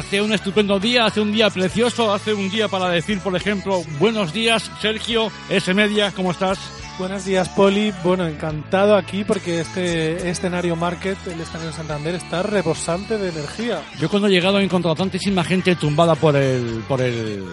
Hace un estupendo día, hace un día precioso, hace un día para decir, por ejemplo, buenos días, Sergio, S Media, ¿cómo estás? Buenos días, Poli. Bueno, encantado aquí porque este escenario Market, el escenario Santander, está rebosante de energía. Yo cuando he llegado he encontrado tantísima gente tumbada por el, por el,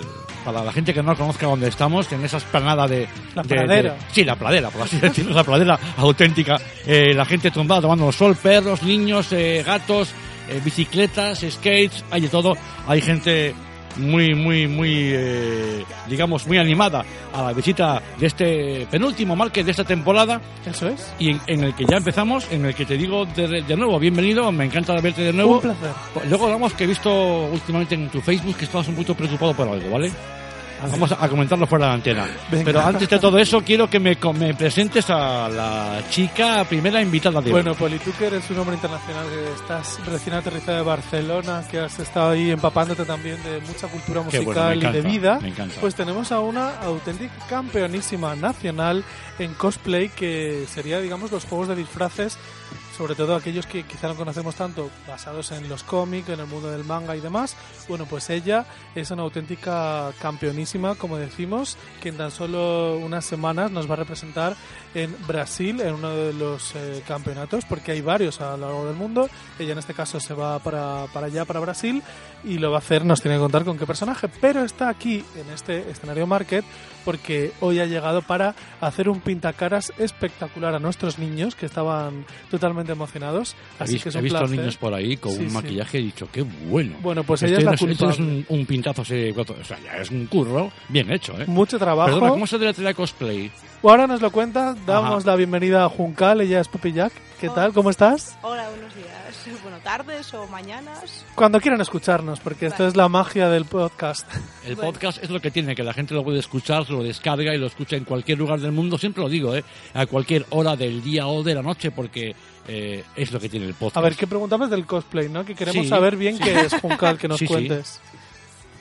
para la gente que no conozca dónde estamos, en esa esplanada de... La de- pradera. de- sí, la pradera, por así decirlo, la pradera auténtica. Eh, la gente tumbada tomando sol, perros, niños, eh, gatos, eh, bicicletas, skates, hay de todo. Hay gente muy, muy, muy, eh, digamos, muy animada a la visita de este penúltimo market de esta temporada Eso es. y en, en el que ya empezamos, en el que te digo de, de nuevo, bienvenido, me encanta verte de nuevo. Un placer. Luego hablamos que he visto últimamente en tu Facebook que estabas un poquito preocupado por algo, ¿vale? Vamos a, comentarlo fuera de la antena. Venga. Pero antes de todo eso, quiero que me, me presentes a la chica primera invitada de hoy. Bueno, Poli, tú que eres un hombre internacional, que estás recién aterrizado de Barcelona, que has estado ahí empapándote también de mucha cultura musical bueno, me y de encanta, vida, encanta. pues tenemos a una auténtica campeonísima nacional en cosplay que sería, digamos, los juegos de disfraces sobre todo aquellos que quizá no conocemos tanto, basados en los cómics, en el mundo del manga y demás. Bueno, pues ella es una auténtica campeonísima, como decimos, que en tan solo unas semanas nos va a representar en Brasil, en uno de los eh, campeonatos, porque hay varios a lo largo del mundo. Ella en este caso se va para, para allá, para Brasil, y lo va a hacer, nos tiene que contar con qué personaje, pero está aquí en este escenario Market porque hoy ha llegado para hacer un pintacaras espectacular a nuestros niños que estaban totalmente emocionados. Así que es he un visto placer. niños por ahí con Sí, un sí. maquillaje y he dicho, qué bueno. Bueno, pues Este ella es la no es culpable. un, un pintazo así, o sea, ya es un curro bien hecho, ¿eh? Mucho trabajo. Perdona, ¿cómo se deletrea cosplay? Ahora nos lo cuenta, damos Ajá. la bienvenida a Juncal, ella es Pupi Jack. ¿Qué tal? ¿Cómo estás? Hola, buenos días. Bueno, tardes o mañanas. Cuando quieran escucharnos, porque esto es la magia del podcast. El Bueno. podcast es lo que tiene, que la gente lo puede escuchar, lo descarga y lo escucha en cualquier lugar del mundo. Siempre lo digo, ¿eh? A cualquier hora del día o de la noche, porque eh, es lo que tiene el podcast. A ver, ¿qué preguntabas del cosplay, no? Que queremos Sí, saber bien qué es Juncal, que nos Sí, sí. cuentes.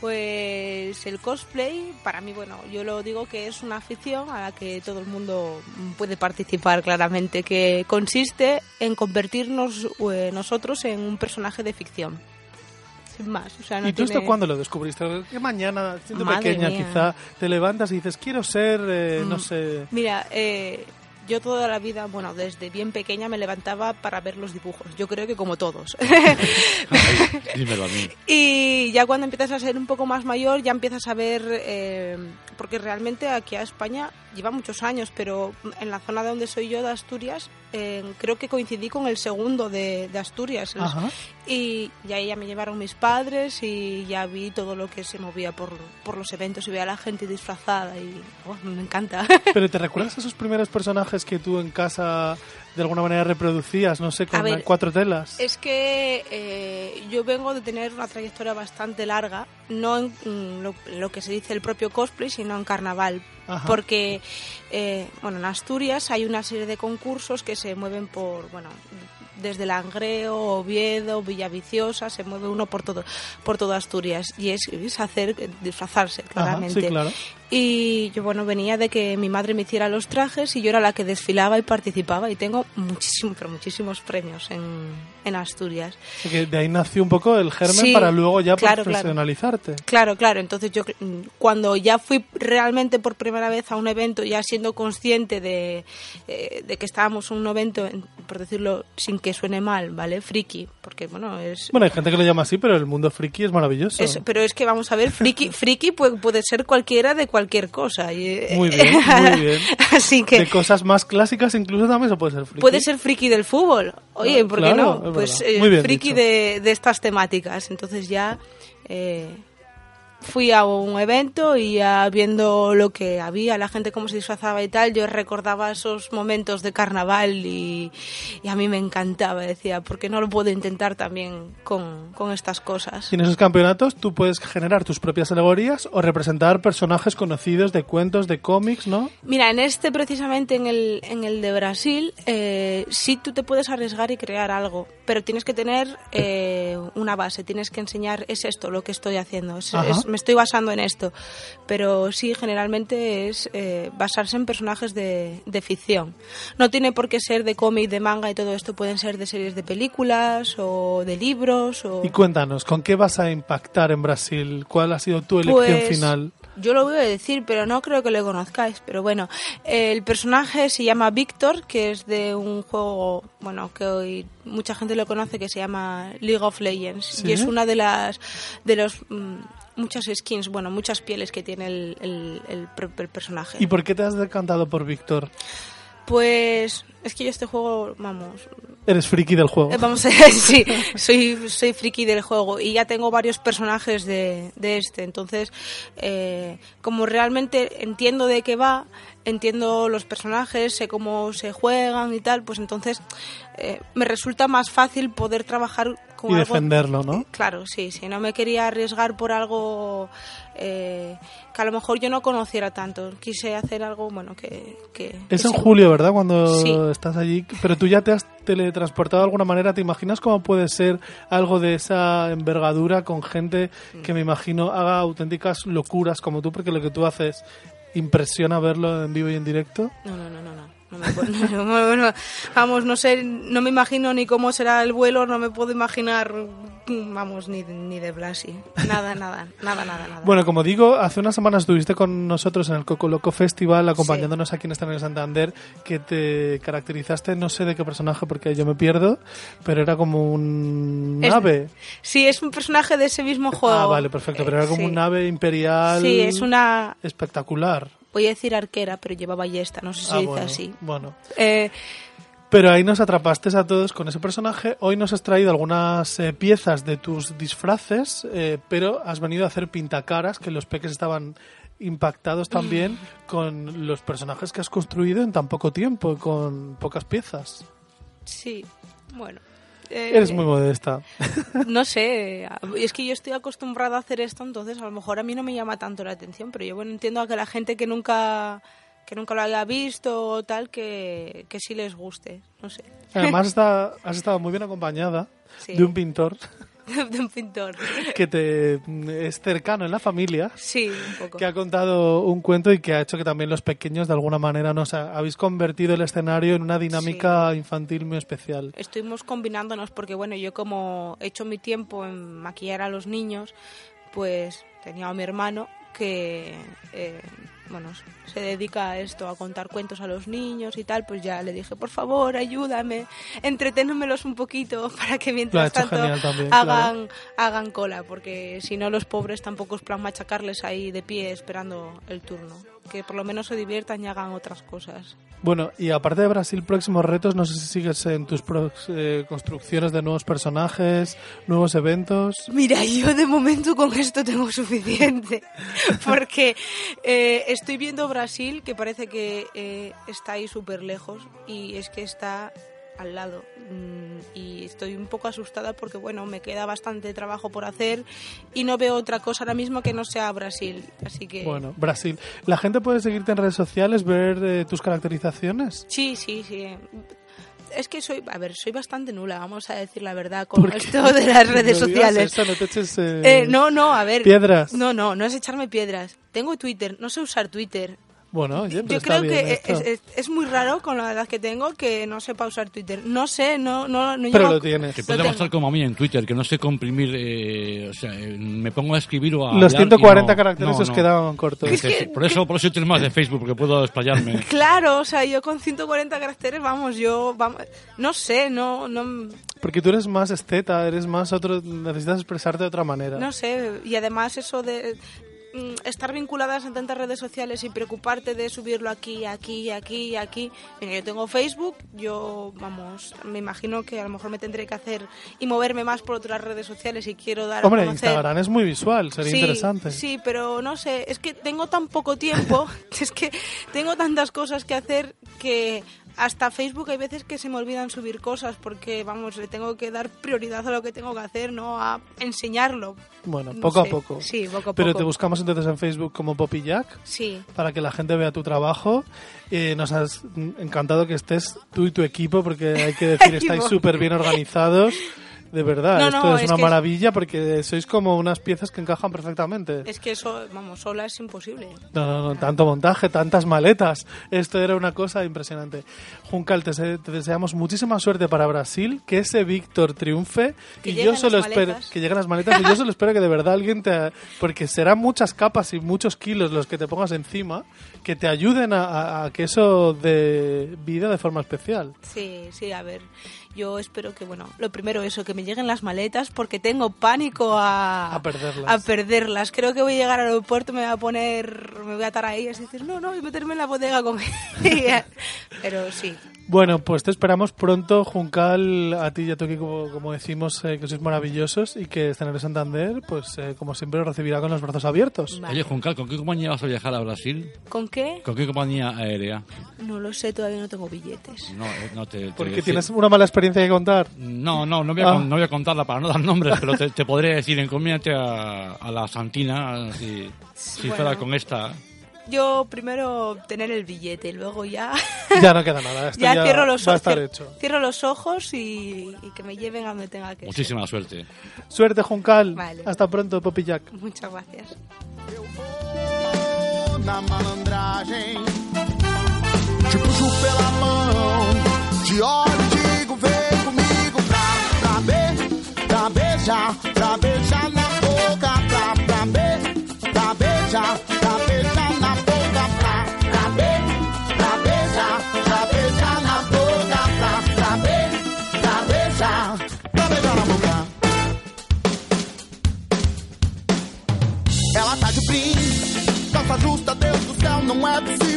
Pues el cosplay, para mí, bueno, yo lo digo que es una afición a la que todo el mundo puede participar claramente, que consiste en convertirnos eh, nosotros en un personaje de ficción. Sin más, o sea, no ¿Y tú esto tiene- cuándo lo descubriste? ¿Qué mañana, siendo Madre pequeña mía. quizá, te levantas y dices, quiero ser, eh, no Mm. sé... Mira, eh, yo toda la vida, bueno, desde bien pequeña me levantaba para ver los dibujos. Yo creo que como todos. Dímelo a mí. Y ya cuando empiezas a ser un poco más mayor, ya empiezas a ver, eh, porque realmente aquí a España lleva muchos años, pero en la zona de donde soy yo, de Asturias, eh, creo que coincidí con el segundo de, de Asturias. Ajá. Y ya ahí ya me llevaron mis padres y ya vi todo lo que se movía por, por los eventos y veía a la gente disfrazada y oh, me encanta. Pero ¿te recuerdas esos primeros personajes que tú en casa de alguna manera reproducías, no sé, con ver, cuatro telas. Es que eh, yo vengo de tener una trayectoria bastante larga, no en mm, lo, lo que se dice el propio cosplay, sino en carnaval. Ajá. Porque, eh, bueno, en Asturias hay una serie de concursos que se mueven por, bueno, desde Langreo, Oviedo, Villaviciosa, se mueve uno por todo, por toda Asturias. Y es, es hacer, disfrazarse, Ajá, claramente. sí, claro. Y yo, bueno, venía de que mi madre me hiciera los trajes y yo era la que desfilaba y participaba. Y tengo muchísimos, pero muchísimos premios en, en Asturias. Que de ahí nació un poco el germen Sí, para luego ya claro, claro. profesionalizarte. Claro, claro. Entonces yo cuando ya fui realmente por primera vez a un evento, ya siendo consciente de, eh, de que estábamos en un evento, en- por decirlo sin que suene mal, ¿vale? Friki, porque bueno, es... Bueno, hay gente que lo llama así, pero el mundo friki es maravilloso. es- pero es que vamos a ver, friki, friki puede, puede ser cualquiera de cualquier cosa. y, eh, Muy bien, muy bien. Así que De cosas más clásicas incluso también se puede ser friki. puede ser friki del fútbol. Oye, ¿por qué claro, no? es Pues eh, friki de, de estas temáticas. Entonces ya eh, fui a un evento y ya viendo lo que había, la gente cómo se disfrazaba y tal, yo recordaba esos momentos de carnaval y, y a mí me encantaba. Decía, ¿por qué no lo puedo intentar también con, con estas cosas? Y en esos campeonatos tú puedes generar tus propias alegorías o representar personajes conocidos de cuentos, de cómics, ¿no? Mira, en este precisamente, en el, en el de Brasil, eh, sí tú te puedes arriesgar y crear algo, pero tienes que tener eh, una base, tienes que enseñar, es esto lo que estoy haciendo, es- es- me estoy basando en esto. Pero sí, generalmente es eh, basarse en personajes de, de ficción. No tiene por qué ser de cómic, de manga y todo esto, pueden ser de series de películas o de libros o... Y cuéntanos, ¿con qué vas a impactar en Brasil? ¿Cuál ha sido tu elección Pues, final? Yo lo voy a decir, pero no creo que lo conozcáis. Pero bueno, el personaje se llama Víctor, que es de un juego, bueno, que hoy mucha gente lo conoce, que se llama League of Legends. Sí. Y es una de las, de los, mm, muchas skins, bueno, muchas pieles que tiene el, el, el per- el personaje. ¿Y por qué te has decantado por Víctor? Pues es que yo este juego, vamos, Eres friki del juego. eh, Vamos a ver, sí, soy, soy friki del juego y ya tengo varios personajes de, de este. Entonces, eh, como realmente entiendo de qué va, entiendo los personajes, sé cómo se juegan y tal, pues entonces eh, me resulta más fácil poder trabajar con Y algo- defenderlo, ¿no? Claro, sí, sí, no me quería arriesgar por algo eh, que a lo mejor yo no conociera tanto. Quise hacer algo, bueno, que... que Es que en sí. julio, ¿verdad? Cuando Sí. estás allí. Pero tú ya te has teletransportado de alguna manera. ¿Te imaginas cómo puede ser algo de esa envergadura con gente que me imagino haga auténticas locuras como tú? Porque lo que tú haces impresiona verlo en vivo y en directo. No, no, no, no, no. No me puedo- no, no, no, vamos, no sé, no me imagino ni cómo será el vuelo, no me puedo imaginar, vamos, ni, ni de Blasi. Nada, nada, nada, nada, nada. Bueno, como digo, hace unas semanas estuviste con nosotros en el Coco Loco Festival acompañándonos aquí en Estadio de Santander que te caracterizaste, no sé de qué personaje porque yo me pierdo, pero era como un Es- ave. Sí, es un personaje de ese mismo juego. Ah, vale, perfecto, pero era como Sí. un ave imperial Sí, es una, espectacular. Voy a decir arquera, pero lleva ballesta, no sé si Ah, dice bueno, así. Bueno, Eh, pero ahí nos atrapaste a todos con ese personaje. Hoy nos has traído algunas eh, piezas de tus disfraces, eh, pero has venido a hacer pintacaras, que los peques estaban impactados también con los personajes que has construido en tan poco tiempo, con pocas piezas. sí, bueno. Eh, Eres muy modesta. No sé, es que yo estoy acostumbrada a hacer esto, entonces a lo mejor a mí no me llama tanto la atención, pero yo bueno entiendo a que la gente que nunca que nunca lo haya visto o tal que, que sí les guste, no sé, Además está, has estado muy bien acompañada Sí. de un pintor de un pintor. que te es cercano en la familia. Sí, un poco. que ha contado un cuento y que ha hecho que también los pequeños de alguna manera nos ha- habéis convertido el escenario en una dinámica infantil muy especial. Estuvimos combinándonos porque bueno, yo como he hecho mi tiempo en maquillar a los niños, pues tenía a mi hermano que eh, bueno, se dedica a esto, a contar cuentos a los niños y tal, pues ya le dije, por favor, ayúdame, entreténmelos un poquito para que mientras tanto también, hagan, hagan cola, porque si no los pobres tampoco es plan machacarles ahí de pie esperando el turno. que por lo menos se diviertan y hagan otras cosas. Bueno, y aparte de Brasil, próximos retos, no sé si sigues en tus prox- eh, construcciones de nuevos personajes, nuevos eventos. Mira, yo de momento con esto tengo suficiente, porque eh, estoy viendo Brasil, que parece que eh, está ahí súper lejos, y es que está al lado. Mm, Y estoy un poco asustada porque, bueno, me queda bastante trabajo por hacer y no veo otra cosa ahora mismo que no sea Brasil. Así que... Bueno, Brasil. ¿La gente puede seguirte en redes sociales, ver eh, tus caracterizaciones? Sí, sí, sí. Es que soy, a ver, soy bastante nula, vamos a decir la verdad, con esto de las redes No sociales. eso, no te eches, eh, Eh, no, no, a ver. piedras. No, no, no es echarme piedras. Tengo Twitter, no sé usar Twitter. Bueno, oye, pero Yo está creo bien que es, es- es muy raro con la edad que tengo que no sepa usar Twitter. No sé, no, no, no Pero lo tienes. Te puede pasar como a mí en Twitter, que no sé comprimir, eh, o sea, eh, me pongo a escribir o a Los hablar y 140 no- caracteres no, os no. quedaban cortos. Es que por eso, por eso tienes más de Facebook, porque puedo explayarme. Claro, o sea, yo con 140 caracteres, vamos, yo, vamos, no sé, no, no, Porque tú eres más esteta, eres más otro, necesitas expresarte de otra manera. No sé, y además eso de estar vinculadas en tantas redes sociales y preocuparte de subirlo aquí, aquí, aquí, aquí. Mira, yo tengo Facebook, yo, vamos, me imagino que a lo mejor me tendré que hacer y moverme más por otras redes sociales y quiero dar Hombre, a conocer. Instagram es muy visual, sería sí, interesante. Sí, pero no sé, es que tengo tan poco tiempo, es que tengo tantas cosas que hacer que hasta Facebook hay veces que se me olvidan subir cosas porque, vamos, le tengo que dar prioridad a lo que tengo que hacer, no a enseñarlo. Bueno, No poco sé. a poco. Sí, poco a Pero poco. te buscamos entonces en Facebook como Poppy Jack Sí, para que la gente vea tu trabajo. Eh, nos has encantado que estés tú y tu equipo porque hay que decir, estáis súper bien organizados. De verdad, No, esto no, es, es una maravilla porque sois como unas piezas que encajan perfectamente. es que eso, vamos, sola es imposible. No, no, no, tanto montaje, tantas maletas. Esto era una cosa impresionante. Juncal, te, te deseamos muchísima suerte para Brasil, que ese Víctor triunfe. Que y yo solo espero que lleguen las maletas. y yo solo espero que de verdad alguien te. Porque serán muchas capas y muchos kilos los que te pongas encima, que te ayuden a, a- a que eso de vida de forma especial. Sí, sí, a ver. Yo espero que, bueno, lo primero eso, que me lleguen las maletas porque tengo pánico a, A perderlas. a perderlas. Creo que voy a llegar al aeropuerto, me voy a poner, me voy a atar ahí y decir, no, no, y meterme en la bodega con ella. Pero sí, Bueno, pues te esperamos pronto, Juncal, a ti y a tu equipo, como, como decimos, eh, que sois maravillosos y que Escenario Santander, pues eh, como siempre, os recibirá con los brazos abiertos. vale. Oye, Juncal, ¿con qué compañía vas a viajar a Brasil? ¿Con qué? ¿Con qué compañía aérea? No lo sé, todavía no tengo billetes. No, eh, no te, te Porque tienes una mala experiencia que contar. No, no, no voy, a, Ah. con- no voy a contarla para no dar nombres, pero te, te podré decir, encomiéndate a, a la Santina si, si Bueno. fuera con esta. Yo primero obtener el billete y luego ya, Ya no queda nada. Esto ya, ya, cierro, los va a ojos, estar cier- hecho. cierro los ojos y, y que me lleven a donde tenga que ser. Muchísima suerte. Suerte, Juncal. Vale. Hasta pronto, Poppy Jack. Muchas gracias. no absence.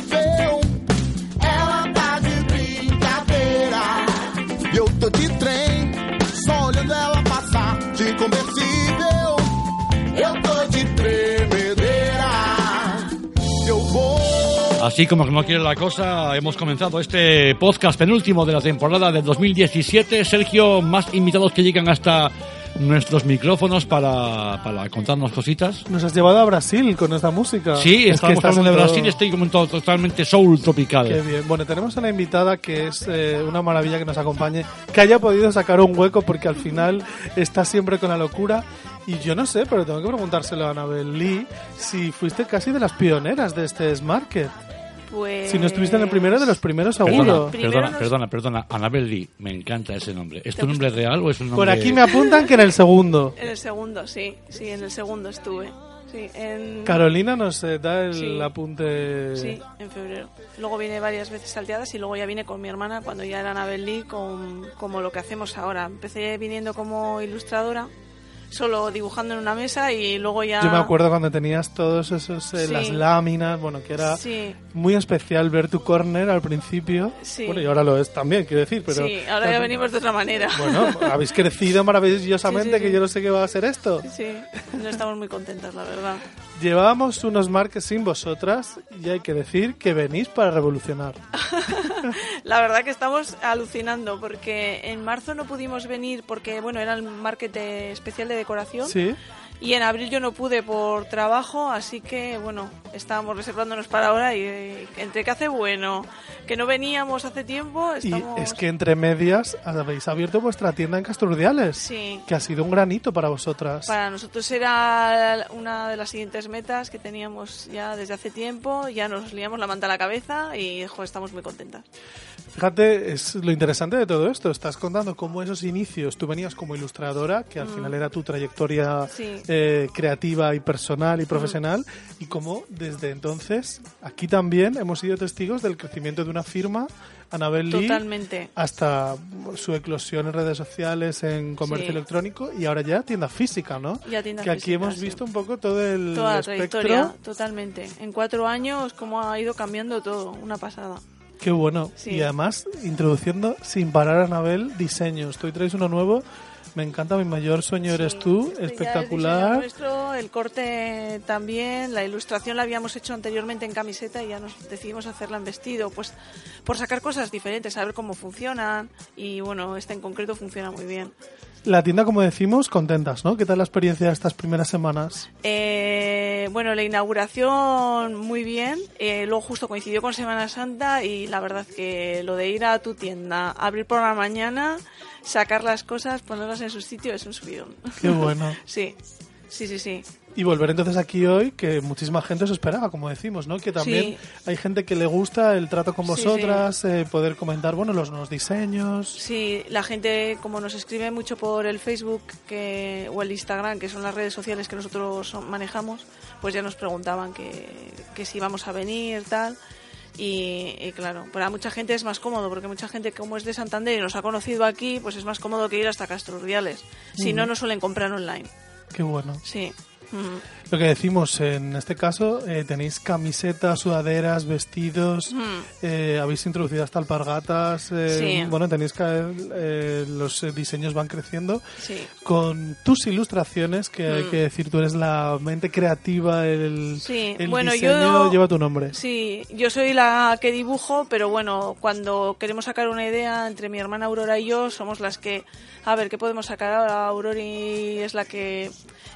Así como no quiere la cosa, hemos comenzado este podcast penúltimo de la temporada del 2017. Sergio, más invitados que llegan hasta nuestros micrófonos para, para contarnos cositas. Nos has llevado a Brasil con esta música. Sí, Es estamos hablando de todo- Brasil, estoy como totalmente soul tropical. Qué bien. Bueno, tenemos una invitada que es eh, una maravilla que nos acompañe, que haya podido sacar un hueco porque al final está siempre con la locura. Y yo no sé, pero tengo que preguntárselo a Anabel Lee si fuiste casi de las pioneras de este Smarket. Pues... Si no estuviste en el primero de los primeros, seguro. Perdona, perdona, nos- perdona, perdona. Annabel Lee, me encanta ese nombre. ¿Es ¿Te tu nombre real o es un nombre...? Por aquí me apuntan que en el segundo. En el segundo, sí, sí, en el segundo estuve. Sí, en, Carolina nos eh, da el Sí. apunte. sí, en febrero. Luego vine varias veces salteadas y luego ya vine con mi hermana cuando ya era Anabel Lee con, como lo que hacemos ahora. Empecé viniendo como ilustradora, solo dibujando en una mesa y luego ya... Yo me acuerdo cuando tenías todos esos, eh, Sí. las láminas, bueno, que era Sí. muy especial ver tu corner al principio. Sí. Bueno, y ahora lo es también, quiero decir, pero... sí, ahora ya venimos de otra manera. Bueno, habéis crecido maravillosamente, que yo no sé qué va a ser esto. Sí, no estamos muy contentas, la verdad. Llevábamos unos marques sin vosotras y hay que decir que venís para revolucionar. La verdad que estamos alucinando porque en marzo no pudimos venir porque, bueno, era el market de- especial de decoración. Sí, Y en abril yo no pude por trabajo, así que bueno, estábamos reservándonos para ahora y eh, entre que hace bueno, que no veníamos hace tiempo, y es que entre medias habéis abierto vuestra tienda en Casturdiales, Sí, que ha sido un granito para vosotras. para nosotros era una de las siguientes metas que teníamos ya desde hace tiempo, ya nos liamos la manta a la cabeza y jo, estamos muy contentas. Fíjate, es lo interesante de todo esto. Estás contando cómo esos inicios, tú venías como ilustradora, que al final era tu trayectoria Mm. Sí. Eh, creativa y personal y profesional, y cómo desde entonces aquí también hemos sido testigos del crecimiento de una firma, Anabel Lee, Totalmente. hasta su eclosión en redes sociales, en comercio Sí. electrónico y ahora ya tienda física, ¿no? Ya tienda que aquí física, hemos sí. visto un poco todo el Toda la espectro. trayectoria, totalmente. En cuatro años, cómo ha ido cambiando todo, una pasada. Qué bueno. Sí. Y además, introduciendo sin parar, Anabel, diseños. Tú hoy traes uno nuevo. Me encanta, mi mayor sueño eres Sí, tú. Espectacular. nuestro, el corte también, la ilustración la habíamos hecho anteriormente en camiseta y ya nos decidimos hacerla en vestido, pues por sacar cosas diferentes, saber cómo funcionan y bueno, este en concreto funciona muy bien. La tienda, como decimos, contentas, ¿no? ¿Qué tal la experiencia de estas primeras semanas? Eh, bueno, la inauguración muy bien, eh, luego justo coincidió con Semana Santa y la verdad que lo de ir a tu tienda, abrir por la mañana, sacar las cosas, ponerlas en su sitio es un subidón. Qué bueno. Sí, sí, sí, sí. Y volver entonces aquí hoy, que muchísima gente os esperaba, como decimos, ¿no? Que también Sí. hay gente que le gusta el trato con Sí, vosotras, eh, poder comentar, bueno, los nuevos diseños. Sí, la gente como nos escribe mucho por el Facebook que, o el Instagram, que son las redes sociales que nosotros manejamos, pues ya nos preguntaban que, que si íbamos a venir, tal. Y, y claro, para mucha gente es más cómodo, porque mucha gente como es de Santander y nos ha conocido aquí, pues es más cómodo que ir hasta Castro Urdiales. Si no, no suelen comprar online. Qué bueno. Sí. Lo que decimos, en este caso, eh, tenéis camisetas, sudaderas, vestidos, eh, habéis introducido hasta alpargatas, eh, Sí. bueno, tenéis que, los diseños van creciendo. Sí. Con tus ilustraciones, que hay Mm. que decir, tú eres la mente creativa, el, Sí, el bueno, diseño yo- lleva tu nombre. Sí, yo soy la que dibujo, pero bueno, cuando queremos sacar una idea entre mi hermana Aurora y yo, somos las que, a ver, ¿qué podemos sacar ahora? Aurora es la que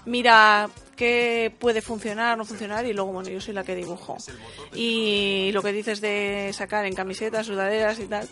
mira qué puede funcionar, no funcionar, y luego, bueno, yo soy la que dibujo. Y lo que dices de sacar en camisetas, sudaderas y tal,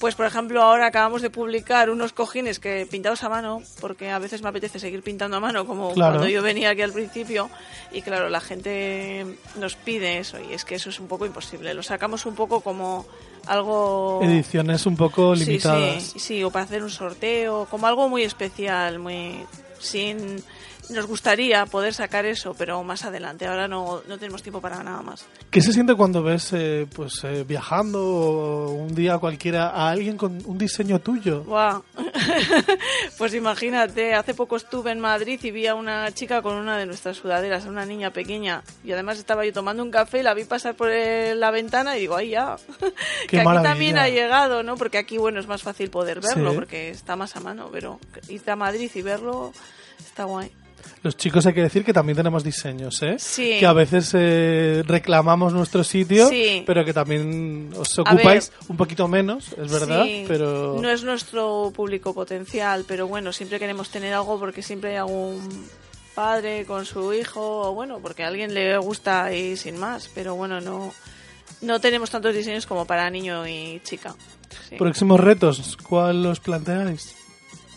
pues por ejemplo ahora acabamos de publicar unos cojines que pintados a mano, porque a veces me apetece seguir pintando a mano, como Claro. cuando yo venía aquí al principio, y claro, la gente nos pide eso, y es que eso es un poco imposible. Lo sacamos un poco como algo... Ediciones un poco Sí, limitadas. Sí, sí, o para hacer un sorteo, como algo muy especial, muy sin nos gustaría poder sacar eso, pero más adelante. Ahora no, no tenemos tiempo para nada más. ¿Qué se siente cuando ves, eh, pues, eh, viajando o un día cualquiera a alguien con un diseño tuyo? Buah. pues imagínate, hace poco estuve en Madrid y vi a una chica con una de nuestras sudaderas, una niña pequeña, y además estaba yo tomando un café, la vi pasar por el- la ventana y digo, ahí ya, que aquí maravilla. también ha llegado, ¿no? Porque aquí, bueno, es más fácil poder verlo, Sí. porque está más a mano, pero irte a Madrid y verlo está guay. Los chicos hay que decir que también tenemos diseños, ¿eh? Sí. Que a veces eh, reclamamos nuestro sitio, Sí. pero que también os ocupáis un poquito menos, es verdad, Sí, pero... No es nuestro público potencial, pero bueno, siempre queremos tener algo porque siempre hay algún padre con su hijo, o bueno, porque a alguien le gusta y sin más, pero bueno, no, no tenemos tantos diseños como para niño y chica. Sí. Próximos retos, ¿cuál os planteáis?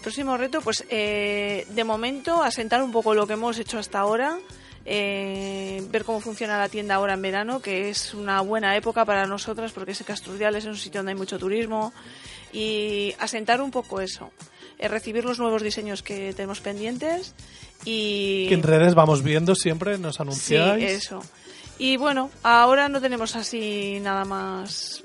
Próximo reto, pues eh, de momento asentar un poco lo que hemos hecho hasta ahora, eh, ver cómo funciona la tienda ahora en verano, que es una buena época para nosotras porque ese Castrudial es un sitio donde hay mucho turismo y asentar un poco eso, eh, recibir los nuevos diseños que tenemos pendientes y Que en redes vamos viendo siempre, nos sí, anunciáis. eso. Y bueno, ahora no tenemos así nada más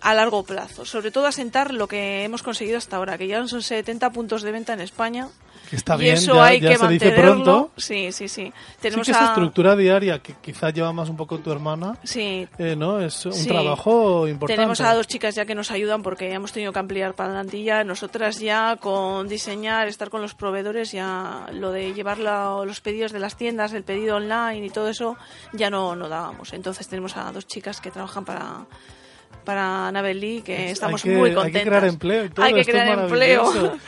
a largo plazo. Sobre todo asentar lo que hemos conseguido hasta ahora, que ya son 70 puntos de venta en España. Que está y bien, eso ya- hay ya que se dice mantenerlo. pronto. Sí, sí, sí. Sí Tenemos que esa estructura diaria que quizás lleva más un poco tu hermana, Sí, eh, ¿no? Es un Sí. trabajo importante. Tenemos a dos chicas ya que nos ayudan porque hemos tenido que ampliar plantilla. Nosotras ya con diseñar, estar con los proveedores, ya lo de llevar la- los pedidos de las tiendas, el pedido online y todo eso, ya no, no dábamos. Entonces tenemos a dos chicas que trabajan para para Anabel Lee, que estamos hay que, muy Hay contentas. que crear empleo y todo. Hay que esto crear empleo.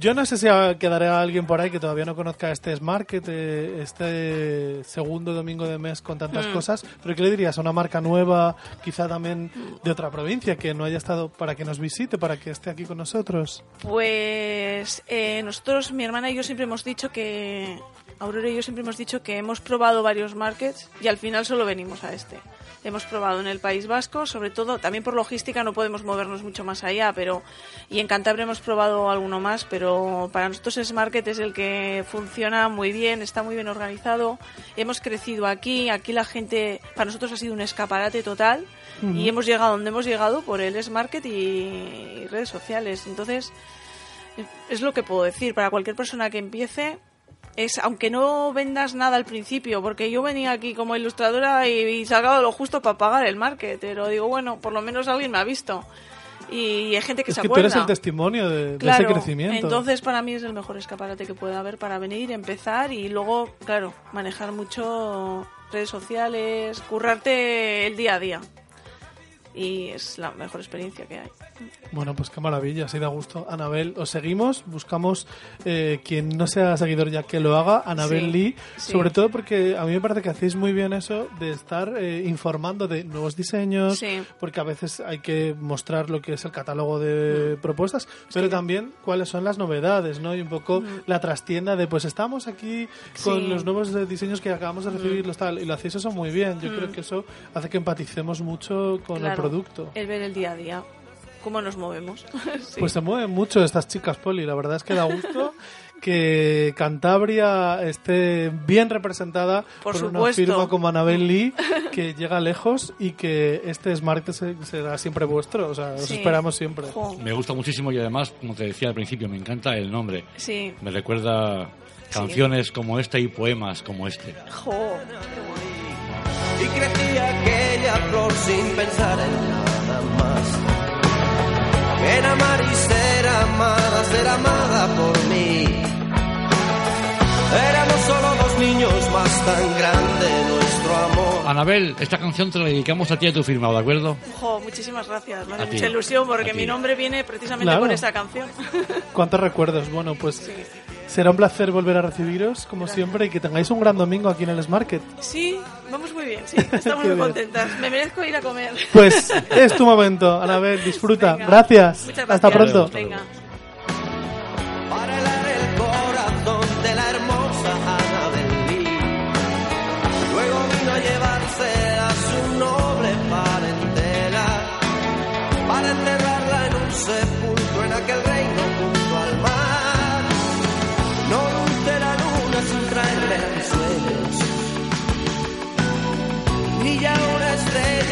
Yo no sé si quedará alguien por ahí que todavía no conozca este Market, eh, este segundo domingo de mes con tantas Mm. cosas, pero ¿qué le dirías a una marca nueva, quizá también de otra provincia, que no haya estado para que nos visite, para que esté aquí con nosotros? Pues eh, nosotros, mi hermana y yo siempre hemos dicho que, Aurora y yo siempre hemos dicho que hemos probado varios markets y al final solo venimos a este. Hemos probado en el País Vasco, sobre todo, también por logística no podemos movernos mucho más allá, pero y en Cantabria hemos probado alguno más, pero para nosotros ese market es el que funciona muy bien, está muy bien organizado. Hemos crecido aquí, aquí la gente, para nosotros ha sido un escaparate total y hemos llegado donde hemos llegado por el S-Market y redes sociales. Entonces, es lo que puedo decir para cualquier persona que empiece es aunque no vendas nada al principio porque yo venía aquí como ilustradora y, y sacaba lo justo para pagar el market pero digo bueno por lo menos alguien me ha visto y hay gente que es se que tú acuerda eres el testimonio de, ese crecimiento. entonces para mí es el mejor escaparate que puede haber para venir, empezar y luego, claro, manejar mucho redes sociales, currarte el día a día. Y es la mejor experiencia que hay. Bueno, pues qué maravilla, así da gusto. Anabel, os seguimos, buscamos eh, quien no sea seguidor ya que lo haga, Anabel Sí, Lee, sí. sobre todo porque a mí me parece que hacéis muy bien eso de estar eh, informando de nuevos diseños, Sí. porque a veces hay que mostrar lo que es el catálogo de propuestas, pero también cuáles son las novedades, ¿no? Y un poco la trastienda de, pues estamos aquí con Sí. los nuevos eh, diseños que acabamos de recibir, los tal, y lo hacéis eso muy bien. Yo creo que eso hace que empaticemos mucho con el Claro, producto. El ver el día a día, cómo nos movemos. Sí. Pues se mueven mucho estas chicas, Poli. La verdad es que da gusto que Cantabria esté bien representada Por una supuesto. firma como Anabel Lee, que llega lejos y que este Smart se- será siempre vuestro. O sea, os Sí. esperamos siempre. Jo, Me gusta muchísimo y además, como te decía al principio, me encanta el nombre. sí, Me recuerda canciones como esta y poemas como este. jo. Y crecí aquella flor sin pensar en nada más. En amar y ser amada, ser amada por mí. Éramos solo dos niños más tan grande nuestro amor. Anabel, esta canción te la dedicamos a ti y a tu firma, ¿de acuerdo? Jo, muchísimas gracias. Me hace mucha ilusión porque mi nombre viene precisamente Claro. por esa canción. ¿Cuántos recuerdos? Bueno, pues será un placer volver a recibiros, como siempre, y que tengáis un gran domingo aquí en el Market. Sí, vamos muy bien, sí. Estamos muy contentas. Me merezco ir a comer. Pues es tu momento, Anabel. Disfruta. Venga. Gracias. Muchas Hasta gracias. pronto. Venga. para helar el corazón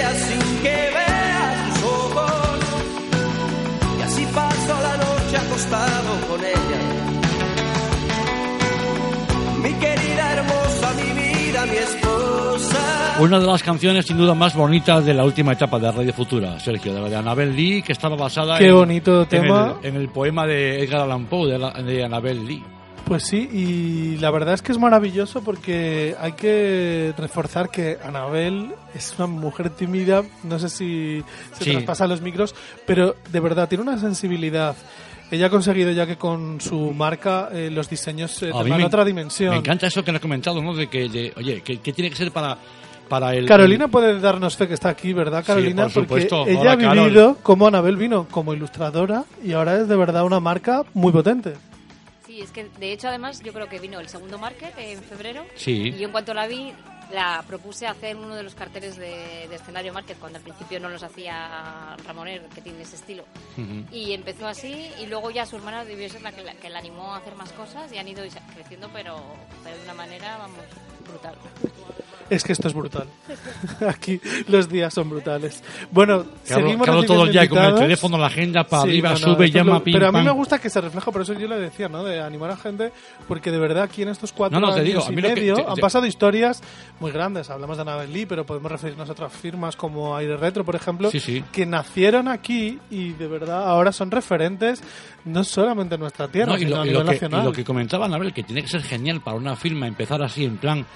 estrella sin que vea sus ojos. Y así paso la noche acostado con ella. Mi querida hermosa, mi vida, mi esposa. Una de las canciones sin duda más bonitas de la última etapa de Radio Futura, Sergio, de la de Anabel Lee, que estaba basada Qué en, bonito en tema. el, en el poema de Edgar Allan Poe, de, la- de Anabel Lee. Pues sí, y la verdad es que es maravilloso porque hay que reforzar que Anabel es una mujer tímida, no sé si se Sí. traspasa los micros, pero de verdad tiene una sensibilidad. Ella ha conseguido ya que con su marca eh, los diseños eh, tengan me- otra dimensión. Me encanta eso que has comentado, ¿no? De que, de, oye, que, que tiene que ser para, para el... Carolina puede darnos fe que está aquí, ¿verdad, Carolina? por supuesto. Porque ella Hola, ha Carol. vivido como Anabel vino como ilustradora y ahora es de verdad una marca muy potente. Sí, es que de hecho además yo creo que vino el segundo market en febrero. Sí. y yo en cuanto la vi la propuse hacer uno de los carteles de, de escenario market cuando al principio no los hacía Ramoner que tiene ese estilo. Y empezó así y luego ya su hermana debió ser la que la, que la animó a hacer más cosas y han ido creciendo pero, pero de una manera vamos brutal Es que esto es brutal. Aquí los días son brutales. Bueno, Claro, seguimos claro, todo el día con el teléfono, la agenda para Sí, arriba, no, no, sube, llama, lo- pim, Pero a mí pam. me gusta que se refleja, por eso yo le decía, ¿no? De animar a gente, porque de verdad aquí en estos cuatro No, no, te años digo, a y mí lo que- medio te- han pasado historias muy grandes. Hablamos de Annabel Lee, pero podemos referirnos a otras firmas como Aire Retro, por ejemplo, Sí, sí. que nacieron aquí y de verdad ahora son referentes no solamente en nuestra tierra, No, y, sino lo, a y nivel lo que, y nacional. lo que comentaba Anabel, que tiene que ser genial para una firma empezar así en plan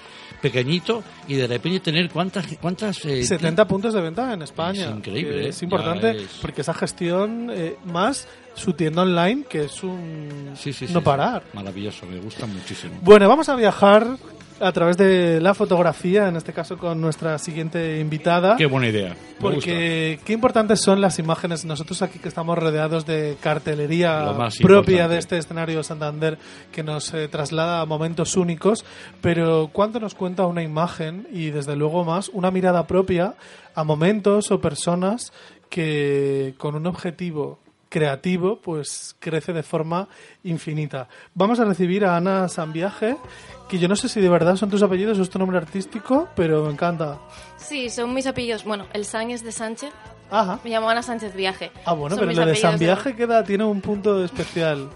pequeñito y de repente tener cuántas cuántas eh, 70 puntos de venta en España. Es increíble, ¿eh? Es importante es- porque esa gestión eh, más su tienda online, que es un sí, sí, no sí. parar. Maravilloso, me gusta muchísimo. Bueno, vamos a viajar a través de la fotografía, en este caso con nuestra siguiente invitada. Qué buena idea. Me Porque qué importantes son las imágenes. Nosotros aquí que estamos rodeados de cartelería propia importante. de este escenario Santander que nos eh, traslada a momentos únicos, pero cuánto nos cuenta una imagen y desde luego más una mirada propia a momentos o personas que con un objetivo creativo pues crece de forma infinita. Vamos a recibir a Ana Sanviaje, que yo no sé si de verdad son tus apellidos o es tu nombre artístico, pero me encanta. Sí, son mis apellidos. Bueno, el San es de Sánchez. Ajá. Me llamo Ana Sánchez Viaje. Ah, bueno, Son pero lo de San Viaje queda, tiene un punto especial.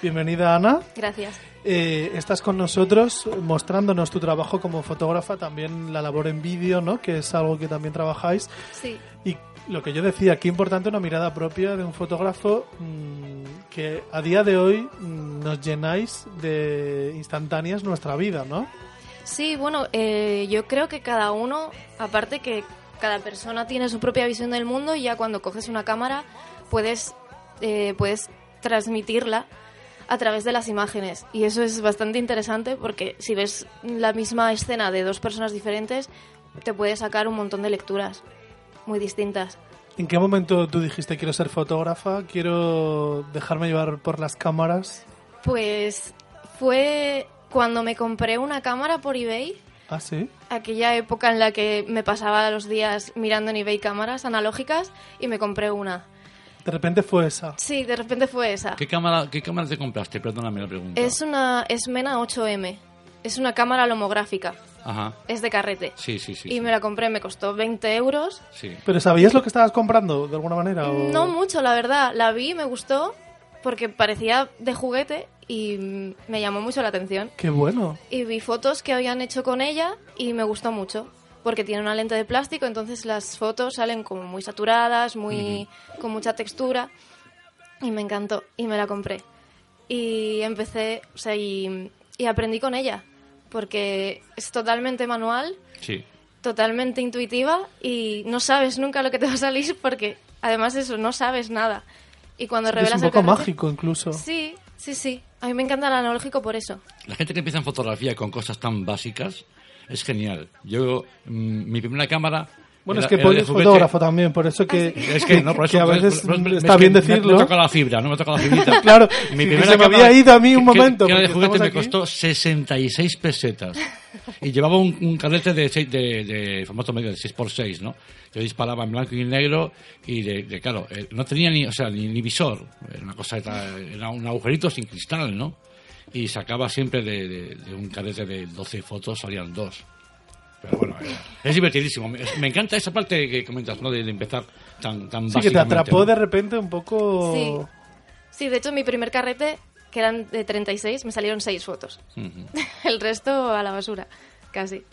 Bienvenida, Ana. Gracias. Eh, estás con nosotros mostrándonos tu trabajo como fotógrafa, también la labor en vídeo, ¿no? Que es algo que también trabajáis. Sí. Y lo que yo decía, qué importante una mirada propia de un fotógrafo mm, que a día de hoy mm, nos llenáis de instantáneas nuestra vida, ¿no? Sí, bueno, eh, yo creo que cada uno, aparte que cada persona tiene su propia visión del mundo y ya cuando coges una cámara puedes, eh, puedes transmitirla a través de las imágenes. Y eso es bastante interesante porque si ves la misma escena de dos personas diferentes, te puede sacar un montón de lecturas muy distintas. ¿En qué momento tú dijiste quiero ser fotógrafa, quiero dejarme llevar por las cámaras? Pues fue cuando me compré una cámara por eBay, Ah, sí. aquella época en la que me pasaba los días mirando en eBay cámaras analógicas y me compré una. De repente fue esa. Sí, de repente fue esa. ¿Qué cámara, ¿Qué cámara te compraste? Perdóname la pregunta. Es una es Mena 8M. Es una cámara lomográfica. Ajá. Es de carrete. Sí, sí, sí. y sí. me la compré, me costó 20 euros. Sí. ¿Pero sabías lo que estabas comprando de alguna manera? o- No mucho, la verdad. La vi, me gustó, porque parecía de juguete y me llamó mucho la atención. Qué bueno. Y vi fotos que habían hecho con ella y me gustó mucho. Porque tiene una lente de plástico, entonces las fotos salen como muy saturadas, muy con mucha textura. Y me encantó. Y me la compré. Y empecé, o sea, y, y aprendí con ella. Porque es totalmente manual, Sí. totalmente intuitiva y no sabes nunca lo que te va a salir porque además eso, no sabes nada. Y cuando es revelas un el poco carrete- mágico incluso. Sí, sí, sí. A mí me encanta el analógico por eso. La gente que empieza en fotografía con cosas tan básicas es genial. Yo, mm, mi primera cámara. Bueno, era- es que Paul es fotógrafo también, por eso que, Es que, no, por eso, que a veces por- por- está es bien que decirlo. Me, me toca la fibra, no me toca la fibrita. Claro, mi que primera se me cámara, había ido a mí un que- momento, Que, era de juguete me aquí. costó 66 pesetas. Y llevaba un, un carrete de, seis- de, de formato medio, de 6x6, ¿no? Yo disparaba en blanco y negro y, de, de- claro, eh, no tenía ni, o sea, ni, ni visor. Era una cosa, era era un agujerito sin cristal, ¿no? Y sacaba siempre de, de- de un carrete de 12 fotos, salían dos. Pero bueno, eh, es divertidísimo. Me, encanta esa parte que comentas, ¿no? De, de empezar tan, tan Sí, que te atrapó ¿no? de repente un poco... Sí. Sí, de hecho mi primer carrete, que eran de 36, me salieron 6 fotos. Ujú. El resto a la basura, casi.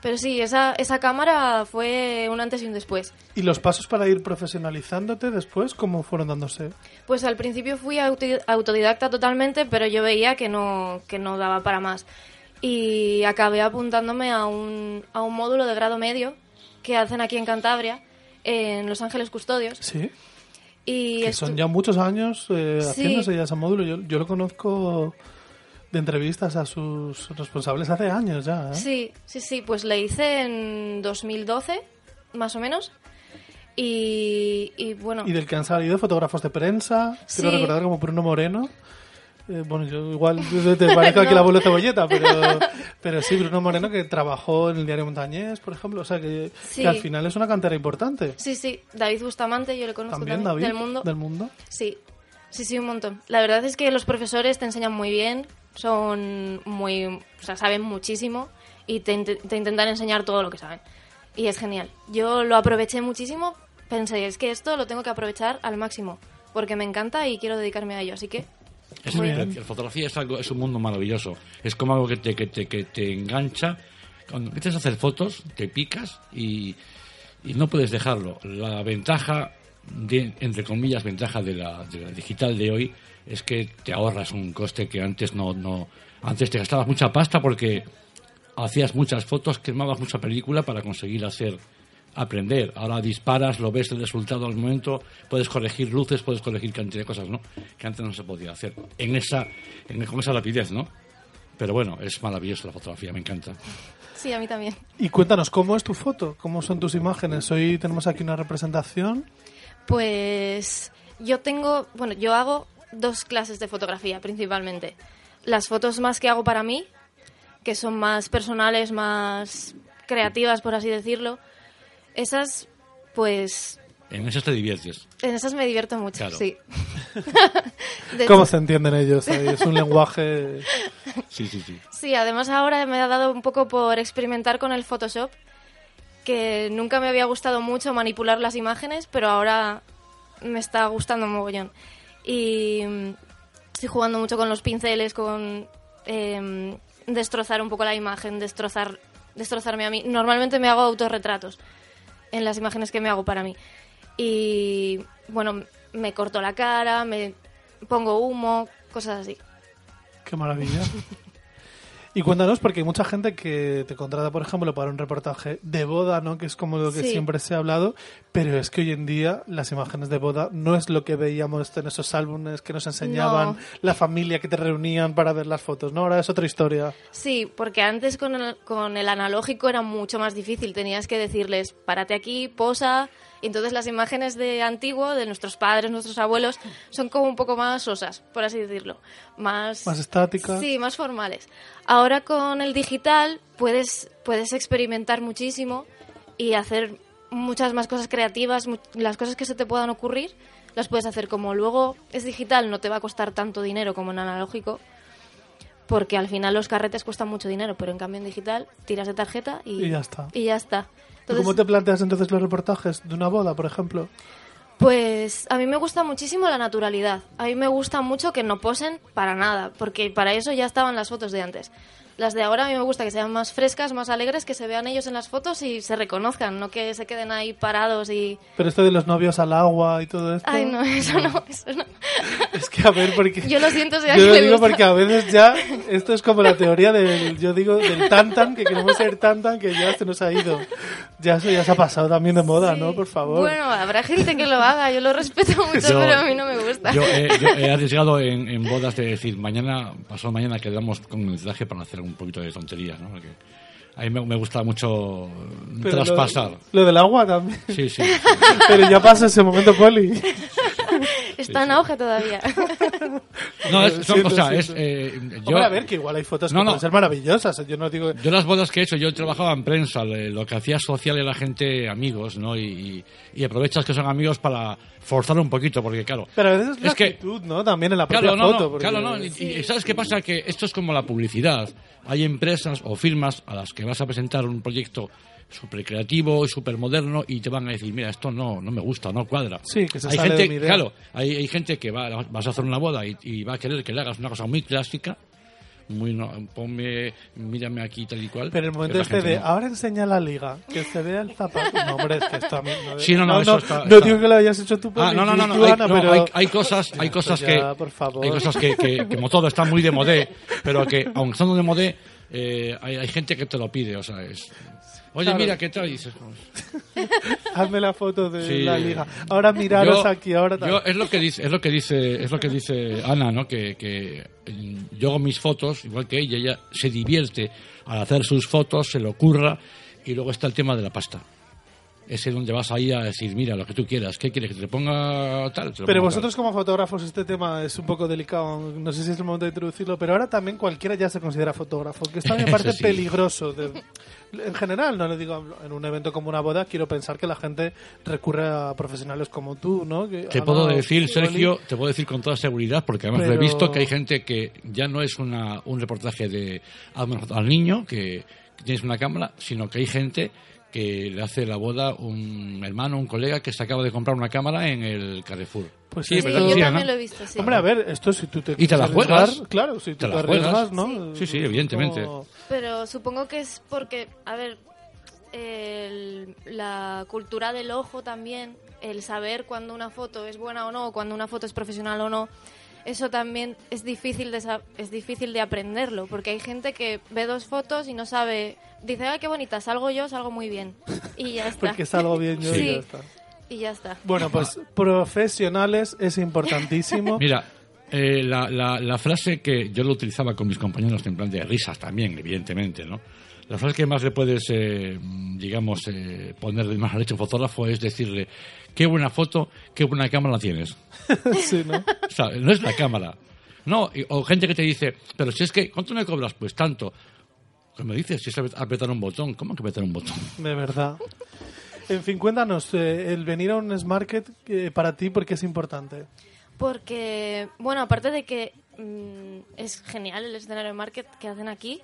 Pero sí, esa, esa cámara fue un antes y un después. ¿Y los pasos para ir profesionalizándote después, cómo fueron dándose? Pues al principio fui autodidacta totalmente, pero yo veía que no, que no daba para más. Y acabé apuntándome a un, a un módulo de grado medio que hacen aquí en Cantabria, en Los Ángeles Custodios. Sí. Y Que son ya muchos años eh, Sí. haciéndose ya ese módulo. Yo, yo lo conozco de entrevistas a sus responsables hace años ya. ¿eh? Sí, sí, sí, pues le hice en 2012, más o menos. Y, y bueno, Y del que han salido fotógrafos de prensa, quiero Sí. recordar como Bruno Moreno. Eh, bueno, yo igual te parezco aquí el abuelo cebolleta, pero, pero sí, Bruno Moreno que trabajó en el diario Montañés, por ejemplo, o sea que, Sí. que al final es una cantera importante. sí, sí, David Bustamante, yo le conozco También también, David, del mundo. del mundo. Sí, sí, sí, un montón. La verdad es que los profesores te enseñan muy bien, son muy, o sea, saben muchísimo y te, te intentan enseñar todo lo que saben. Y es genial. Yo lo aproveché muchísimo, pensé, es que esto lo tengo que aprovechar al máximo, porque me encanta y quiero dedicarme a ello, así que Es la fotografía es, algo, es un mundo maravilloso. Es como algo que te, que te, que te engancha. Cuando empiezas a hacer fotos, te picas y, y no puedes dejarlo. La ventaja, de, entre comillas, ventaja de la, de la digital de hoy es que te ahorras un coste que antes no, no. Antes te gastabas mucha pasta porque hacías muchas fotos, quemabas mucha película para conseguir hacer aprender. Ahora disparas, lo ves el resultado al momento, puedes corregir luces, puedes corregir cantidad de cosas, ¿no? Que antes no se podía hacer. En esa, en, con esa rapidez, ¿no? Pero bueno, es maravilloso la fotografía, me encanta. sí, a mí también. Y cuéntanos, ¿cómo es tu foto? ¿Cómo son tus imágenes? Hoy tenemos aquí una representación. Pues yo tengo, bueno, yo hago dos clases de fotografía principalmente. Las fotos más que hago para mí, que son más personales, más creativas, por así decirlo. Esas, pues, En eso te diviertes. en esas me divierto mucho, Claro. sí. De ¿Cómo hecho, se entienden ellos? ahí? Es un lenguaje... Sí, sí, sí. Sí, además ahora me ha dado un poco por experimentar con el Photoshop, que nunca me había gustado mucho manipular las imágenes, pero ahora me está gustando un mogollón. Y mm, estoy jugando mucho con los pinceles, con em, destrozar un poco la imagen, destrozar, destrozarme a mí. Normalmente me hago autorretratos en las imágenes que me hago para mí. Y bueno, me corto la cara, me pongo humo, cosas así. Qué maravilla. Y cuéntanos, porque hay mucha gente que te contrata, por ejemplo, para un reportaje de boda, ¿no? Que es como lo que Sí. siempre se ha hablado, pero es que hoy en día las imágenes de boda no es lo que veíamos en esos álbumes que nos enseñaban, No. la familia que te reunían para ver las fotos, ¿no? Ahora es otra historia. Sí, porque antes con el, con el analógico era mucho más difícil. Tenías que decirles, párate aquí, posa. Y entonces las imágenes de antiguo, de nuestros padres, nuestros abuelos, son como un poco más sosas, por así decirlo. Más, Más estáticas. Sí, más formales. Ahora con el digital puedes, puedes experimentar muchísimo y hacer muchas más cosas creativas, las cosas que se te puedan ocurrir, las puedes hacer como luego es digital, no te va a costar tanto dinero como en analógico, porque al final los carretes cuestan mucho dinero, pero en cambio en digital tiras de tarjeta y, Y ya está. Y ya está. ¿Y Entonces, ¿Cómo te planteas entonces los reportajes de una boda, por ejemplo? Pues a mí me gusta muchísimo la naturalidad. A mí me gusta mucho que no posen para nada, porque para eso ya estaban las fotos de antes. Las de ahora a mí me gusta que sean más frescas, más alegres, que se vean ellos en las fotos y se reconozcan, no que se queden ahí parados y... Pero esto de los novios al agua y todo esto. Ay, no, eso no, eso no. Es que a ver, porque. Yo lo siento si Yo lo digo gusta. porque a veces ya. Esto es como la teoría del. Yo digo del tantan, que queremos ser tantan, que ya se nos ha ido. Ya eso ya se ha pasado también de moda, ¿no? Por favor. Bueno, habrá gente que lo haga, yo lo respeto mucho, Yo- pero a mí no me gusta. Yo, he- yo he arriesgado en, en bodas de decir, mañana, pasado mañana quedamos con el traje para hacer un poquito de tonterías, ¿no? Porque a mí me, me gusta mucho Pero lo- traspasar. Lo, del agua también. Sí, sí. Pero ya pasa ese momento, Poli. Está en auge todavía. No, es, son- Siento, o sea, siento. es... eh, yo, Hombre, a ver, que igual hay fotos No, que no. pueden ser maravillosas. Yo no digo. Yo las bodas que he hecho, yo trabajaba en prensa, lo que hacía social era la gente amigos, ¿no? Y, y- y aprovechas que son amigos para forzar un poquito, porque claro... Pero a veces es la que- actitud, ¿no? También en la propia Claro, no, foto. no, porque- claro, no. Y, y ¿sabes qué pasa? Que esto es como la publicidad. Hay empresas o firmas a las que vas a presentar un proyecto súper creativo y súper moderno y te van a decir, mira, esto no, no me gusta, no cuadra. Sí, que se hay sale gente, de mi idea. Claro, hay, hay gente que va, vas a hacer una boda y, y va a querer que le hagas una cosa muy clásica, muy, no, ponme, mírame aquí tal y cual. Pero el momento este de no. ahora enseña la liga, que se vea el zapato. No, hombre, es que esto a mí no. Sí, no, no, eso está- no está- digo que lo hayas hecho tú, Ah, Poli, no, no, no, no, hay, Ana, no, pero. hay, hay cosas, hay cosas ya, que, por favor. hay cosas que, que, que como todo están muy de modé, pero que aunque estando de modé, eh, hay, hay gente que te lo pide, o sea, es, oye, Claro. mira, ¿qué tal? Dices, "Pues, Hazme la foto de Sí. la liga. Ahora miraros yo- aquí, ahora yo- es lo que dice, es lo que dice, es lo que dice Ana, ¿no? Que, que mm, yo hago mis fotos, igual que ella, ella se divierte al hacer sus fotos, se le ocurra, y luego está el tema de la pasta. Ese es donde vas ahí a decir, mira, lo que tú quieras, ¿qué quieres? ¿Que te ponga tal? Te Pero vosotros como fotógrafos este tema es un poco delicado, no sé si es el momento de introducirlo, pero ahora también cualquiera ya se considera fotógrafo, que está parece sí. peligroso. de- en general, no le digo en un evento como una boda, quiero pensar que la gente recurre a profesionales como tú, ¿no? Que, Te puedo decir, Sergio, te puedo decir con toda seguridad, porque además lo he visto que hay gente que ya no es una, un reportaje de al al niño, que tienes una cámara, sino que hay gente que le hace la boda un hermano, un colega que se acaba de comprar una cámara en el Carrefour. Pues sí, sí, ¿verdad yo también lo he visto, sí. Hombre, a ver, esto si tú te Y te la juegas. arriesgar, Claro, si tú Te te, la arriesgas, juegas. ¿no? Sí, sí, evidentemente. Como- Pero supongo que es porque, a ver, el- la cultura del ojo también, el saber cuando una foto es buena o no, cuando una foto es profesional o no, eso también es difícil de es difícil de aprenderlo, porque hay gente que ve dos fotos y no sabe, dice, ay, qué bonita, salgo yo, salgo muy bien. Y ya está. Porque salgo bien yo y ya está. Y ya está. Bueno, pues profesionales es importantísimo. Mira, eh, la, la, la frase que yo lo utilizaba con mis compañeros en plan de risas también, evidentemente, ¿no? La frase que más le puedes, eh, digamos, eh, poner de más al hecho fotógrafo es decirle, qué buena foto, qué buena cámara tienes. Sí, ¿no? O sea, no es la cámara. No, y- o gente que te dice, pero si es que, ¿cuánto me cobras? Pues tanto. ¿Qué me dices? Si es apretar un botón. ¿Cómo que apretar un botón? De verdad. En fin, cuéntanos, eh, el venir a un Smarket eh, para ti, ¿por qué es importante? Porque, bueno, aparte de que mm, es genial el escenario de market que hacen aquí,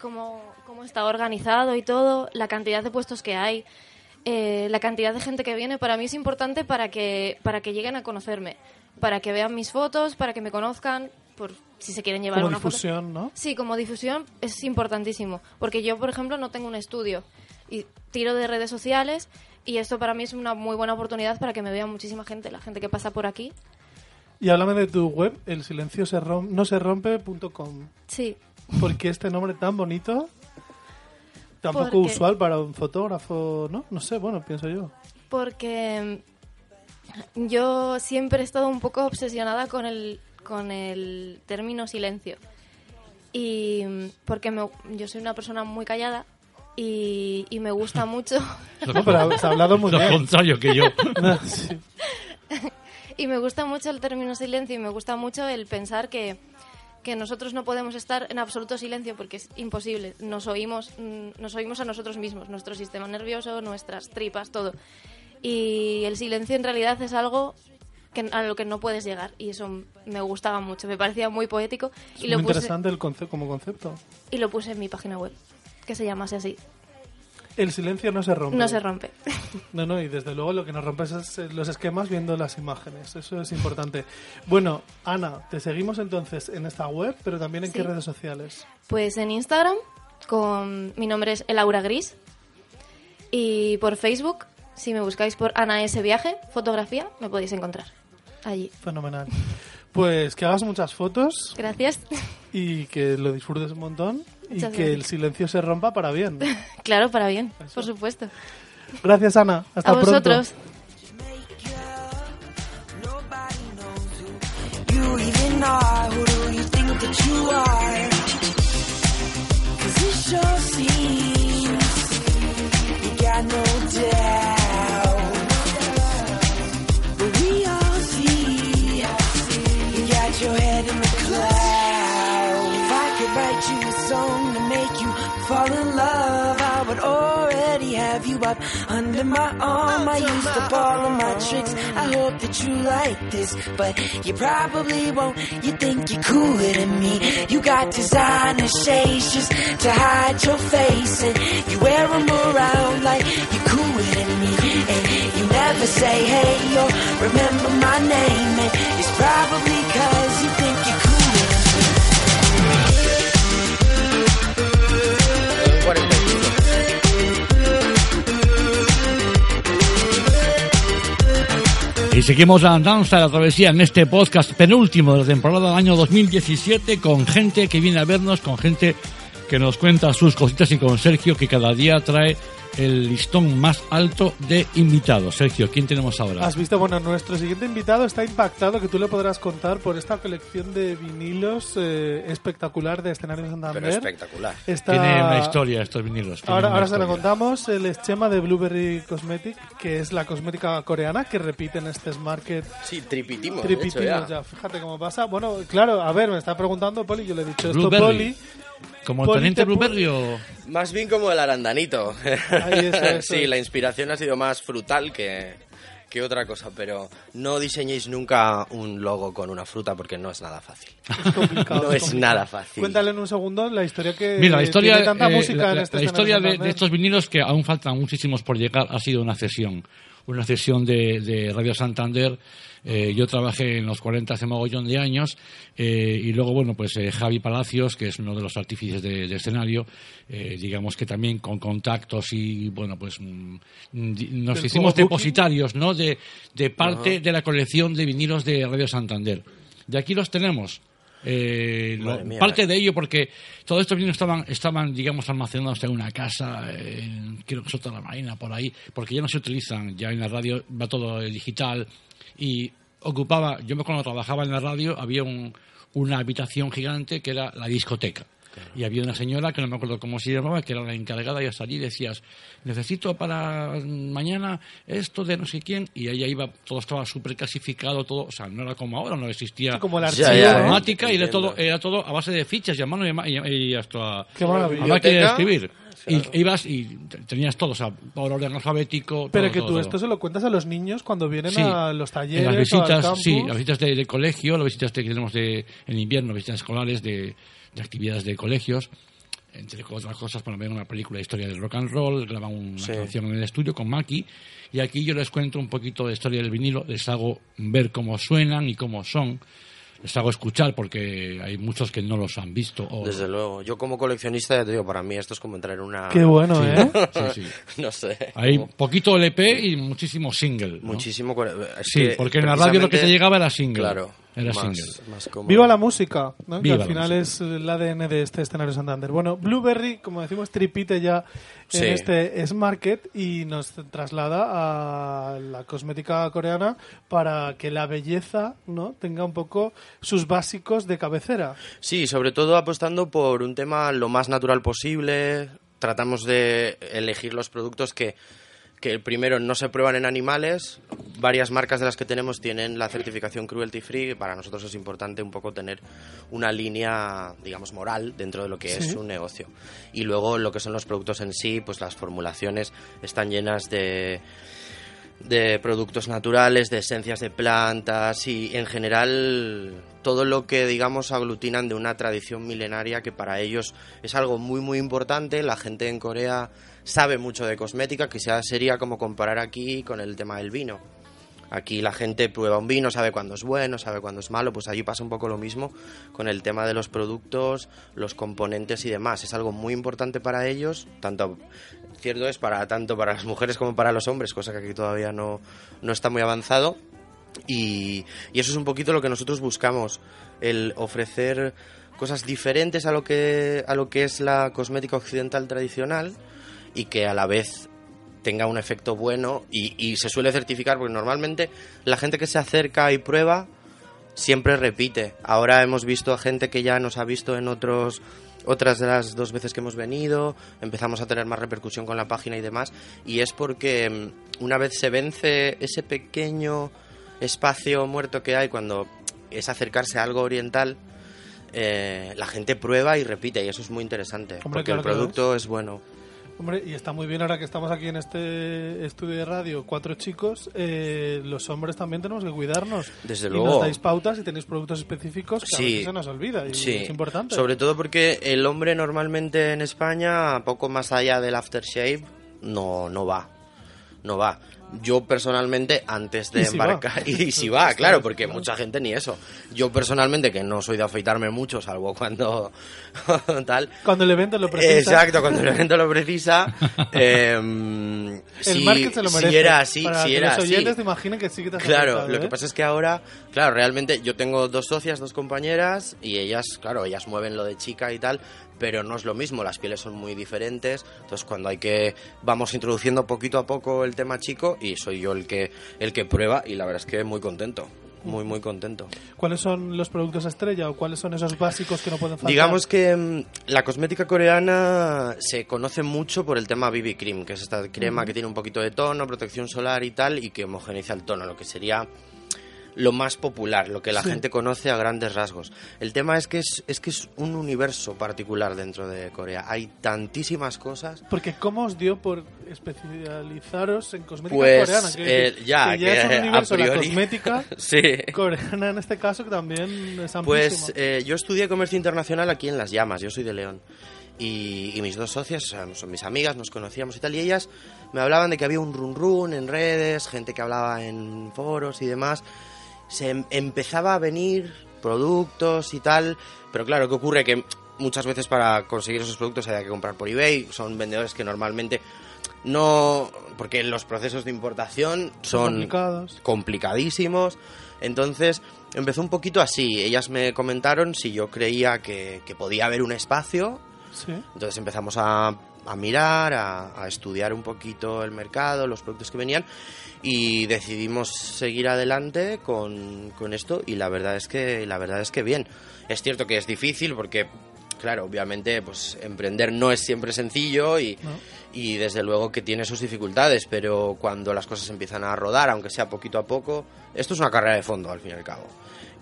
cómo, cómo está organizado y todo, la cantidad de puestos que hay, eh, la cantidad de gente que viene, para mí es importante para que, para que lleguen a conocerme, para que vean mis fotos, para que me conozcan, por si se quieren llevar Como una foto. difusión, ¿no? Sí, como difusión es importantísimo, porque yo, por ejemplo, no tengo un estudio y tiro de redes sociales y esto para mí es una muy buena oportunidad para que me vea muchísima gente, la gente que pasa por aquí. Y háblame de tu web, el silencio se rom no se rompe.com. Sí, ¿Por qué este nombre tan bonito? Tan poco Porque- usual para un fotógrafo, ¿no? No sé, bueno, pienso yo. porque mm, yo siempre he estado un poco obsesionada con el, con el término silencio. Y mm, porque me- yo soy una persona muy callada y, y me gusta mucho No, pero se ha hablado muy Lo bien. contrario que yo. Sí. y me gusta mucho el término silencio y me gusta mucho el pensar que, que nosotros no podemos estar en absoluto silencio porque es imposible. Nos oímos, mm, nos oímos a nosotros mismos, nuestro sistema nervioso, nuestras tripas, todo. Y el silencio en realidad es algo que, a lo que no puedes llegar y eso me gustaba mucho, me parecía muy poético Es y lo, puse, interesante el como concepto. y lo puse en mi página web, que se llamase así. El silencio no se rompe. No se rompe. No, no, y desde luego lo que nos rompe es eh, los esquemas viendo las imágenes. Eso es importante. Bueno, Ana, te seguimos entonces en esta web, pero también en Sí. qué redes sociales. Pues en Instagram, con mi nombre es Elaura Gris. Y por Facebook, si me buscáis por Ana S. Viaje, fotografía, me podéis encontrar. Allí. Fenomenal. Pues que hagas muchas fotos Gracias. y que lo disfrutes un montón y Muchas que el silencio se rompa para bien. claro, para bien, por supuesto. Gracias, Ana. Hasta A pronto. vosotros. you even are. Who do you think that you are? Cause it sure seems up under my arm. I used up all of my tricks. I hope that you like this, but you probably won't. You think you're cooler than me. You got designer shades just to hide your face, and you wear them around like you're cooler than me. And you never say hey or remember my name, and it's probably cause Seguimos la danza de la travesía en este podcast penúltimo de la temporada del año 2017 con gente que viene a vernos, con gente que nos cuenta sus cositas y con Sergio que cada día trae el listón más alto de invitados. Sergio, ¿quién tenemos ahora? Has visto, bueno, nuestro siguiente invitado está impactado que tú le podrás contar por esta colección de vinilos eh, espectacular de escenarios Santander. Pero espectacular. Está- Tiene una historia estos vinilos. Ahora, ahora se lo contamos. Él es Chema de Blueberry Cosmetic, que es la cosmética coreana que repite en este Market. Sí, tripitimos. Tripitimos hecho, ya. Fíjate cómo pasa. Bueno, claro, a ver, me está preguntando Poli. Yo le he dicho esto, Blueberry. Poli. Como el teniente Blueberry o... Más bien como el arandanito. Ahí, eso, eso. sí, la inspiración ha sido más frutal que, que otra cosa, pero no diseñéis nunca un logo con una fruta porque no es nada fácil. Es complicado, no es complicado. nada fácil. Cuéntale en un segundo la historia que Mira, la historia, tiene tanta eh, música la, en este la historia de, de estos vinilos que aún faltan muchísimos por llegar ha sido una cesión. Una cesión de, de Radio Santander. Eh, yo trabajé en los 40 hace mogollón de años eh, y luego, bueno, pues eh, Javi Palacios, que es uno de los artífices de, de escenario, eh, digamos que también con contactos y, bueno, pues mm, nos hicimos depositarios, ¿no?, de, de parte de la colección de vinilos de Radio Santander. Y aquí los tenemos. Eh, lo- mía. parte de ello porque todos estos vinos estaban, estaban digamos, almacenados en una casa, en, creo que Soto de la Marina, por ahí, porque ya no se utilizan, ya en la radio va todo digital y ocupaba, yo me cuando trabajaba en la radio había un- una habitación gigante que era la discoteca. Y había una señora, que no me acuerdo cómo se llamaba, que era la encargada y hasta allí decías, necesito para mañana esto de no sé quién, y ella iba, todo estaba súper clasificado, todo, o sea, no era como ahora, no existía Sí, como ¿no? informática y era todo, era todo a base de fichas y a mano y, a y, y hasta a máquina de Biblioteca. Y ibas y te- tenías todo, o sea, por orden alfabético. Pero que todo, tú todo. esto se lo cuentas a los niños cuando vienen Sí. a los talleres En las o al visitas, campus. sí, las visitas de, de colegio, las visitas que tenemos de, en invierno, visitas escolares de, de actividades de colegios, entre otras cosas para ver una película de historia del rock and roll, graban una Sí. canción en el estudio con Maki, y aquí yo les cuento un poquito de historia del vinilo, les hago ver cómo suenan y cómo son, les hago escuchar porque hay muchos que no los han visto. O, Desde luego. Yo como coleccionista, ya te digo, para mí esto es como entrar en una... Qué bueno, Sí, ¿eh? sí, sí. no sé. Hay como poquito LP y muchísimo single. ¿no? Muchísimo... es Sí, que porque en la radio lo que te llegaba era single. Claro. Era más, single. más cómodo. Viva la música, ¿no? Viva que al final es el ADN de este escenario Santander. Bueno, Blueberry, como decimos, tripite ya en Sí. este S Market y nos traslada a la cosmética coreana para que la belleza no tenga un poco sus básicos de cabecera. Sí, sobre todo apostando por un tema lo más natural posible. Tratamos de elegir los productos que, que primero no se prueban en animales. Varias marcas de las que tenemos tienen la certificación cruelty free. Para nosotros es importante un poco tener una línea, digamos, moral dentro de lo que Sí. es un negocio. Y luego lo que son los productos en sí, pues las formulaciones están llenas de de productos naturales, de esencias de plantas y en general todo lo que digamos aglutinan de una tradición milenaria que para ellos es algo muy muy importante. La gente en Corea sabe mucho de cosmética, quizás sería como comparar aquí con el tema del vino. Aquí la gente prueba un vino, sabe cuándo es bueno, sabe cuándo es malo, pues allí pasa un poco lo mismo con el tema de los productos, los componentes y demás. Es algo muy importante para ellos, tanto cierto es para tanto para las mujeres como para los hombres, cosa que aquí todavía no, no está muy avanzado. Y, y eso es un poquito lo que nosotros buscamos, el ofrecer cosas diferentes a lo que, a lo que es la cosmética occidental tradicional y que a la vez tenga un efecto bueno y, y se suele certificar porque normalmente la gente que se acerca y prueba siempre repite. Ahora hemos visto a gente que ya nos ha visto en otros otras de las dos veces que hemos venido, empezamos a tener más repercusión con la página y demás, y es porque mm, una vez se vence ese pequeño espacio muerto que hay cuando es acercarse a algo oriental, eh, la gente prueba y repite, y eso es muy interesante, porque claro el producto es bueno. Hombre, y está muy bien ahora que estamos aquí en este estudio de radio, cuatro chicos, eh, los hombres también tenemos que cuidarnos. Desde y luego. nos dais pautas y tenéis productos específicos que a Sí. veces se nos olvida y Sí, es importante. Sobre todo porque el hombre normalmente en España, poco más allá del aftershave, no, no va. No va. Yo personalmente, antes de Y si va. embarcar. Y si va, claro, porque mucha gente ni eso. Yo personalmente, que no soy de afeitarme mucho, salvo cuando. tal. Cuando el evento lo precisa. Exacto, cuando el evento lo precisa. el si, market se lo si merece. era así, Para si era los así. oyentes te imaginen que sí que te has Claro, afectado, lo que ¿eh? pasa es que ahora, claro, realmente yo tengo dos socias, dos compañeras y ellas, claro, ellas mueven lo de chica y tal, pero no es lo mismo, las pieles son muy diferentes, entonces cuando hay que vamos introduciendo poquito a poco el tema chico y soy yo el que el que prueba y la verdad es que muy contento, muy muy contento. ¿Cuáles son los productos estrella o cuáles son esos básicos que no pueden faltar? Digamos que mm, la cosmética coreana se conoce mucho por el tema BB Cream, que es esta crema que tiene un poquito de tono, protección solar y tal, y que homogeneiza el tono, lo que sería lo más popular, lo que la Sí. gente conoce a grandes rasgos. El tema es que es, es que es un universo particular dentro de Corea. Hay tantísimas cosas. Porque ¿cómo os dio por especializaros en cosmética Pues, coreana? Decir, eh, ya, que ya es que un universo a la priori- cosmética Sí. coreana en este caso que también es amplísimo. Pues eh, yo estudié comercio internacional aquí en Las Llamas, yo soy de León. Y, y mis dos socias, sea, son mis amigas, nos conocíamos y tal, y ellas me hablaban de que había un run run en redes, gente que hablaba en foros y demás. Se em- empezaba a venir productos y tal, pero claro, ¿qué ocurre? Que muchas veces para conseguir esos productos había que comprar por eBay, son vendedores que normalmente no... porque los procesos de importación son complicados. complicadísimos. Entonces empezó un poquito así. Ellas me comentaron si yo creía que, que podía haber un espacio. Sí. Entonces empezamos a, a mirar, a, a estudiar un poquito el mercado, los productos que venían y decidimos seguir adelante con, con esto y la verdad es que la verdad es que bien. Es cierto que es difícil porque claro, obviamente pues emprender no es siempre sencillo y, ¿no? y desde luego que tiene sus dificultades, pero cuando las cosas empiezan a rodar, aunque sea poquito a poco, esto es una carrera de fondo al fin y al cabo.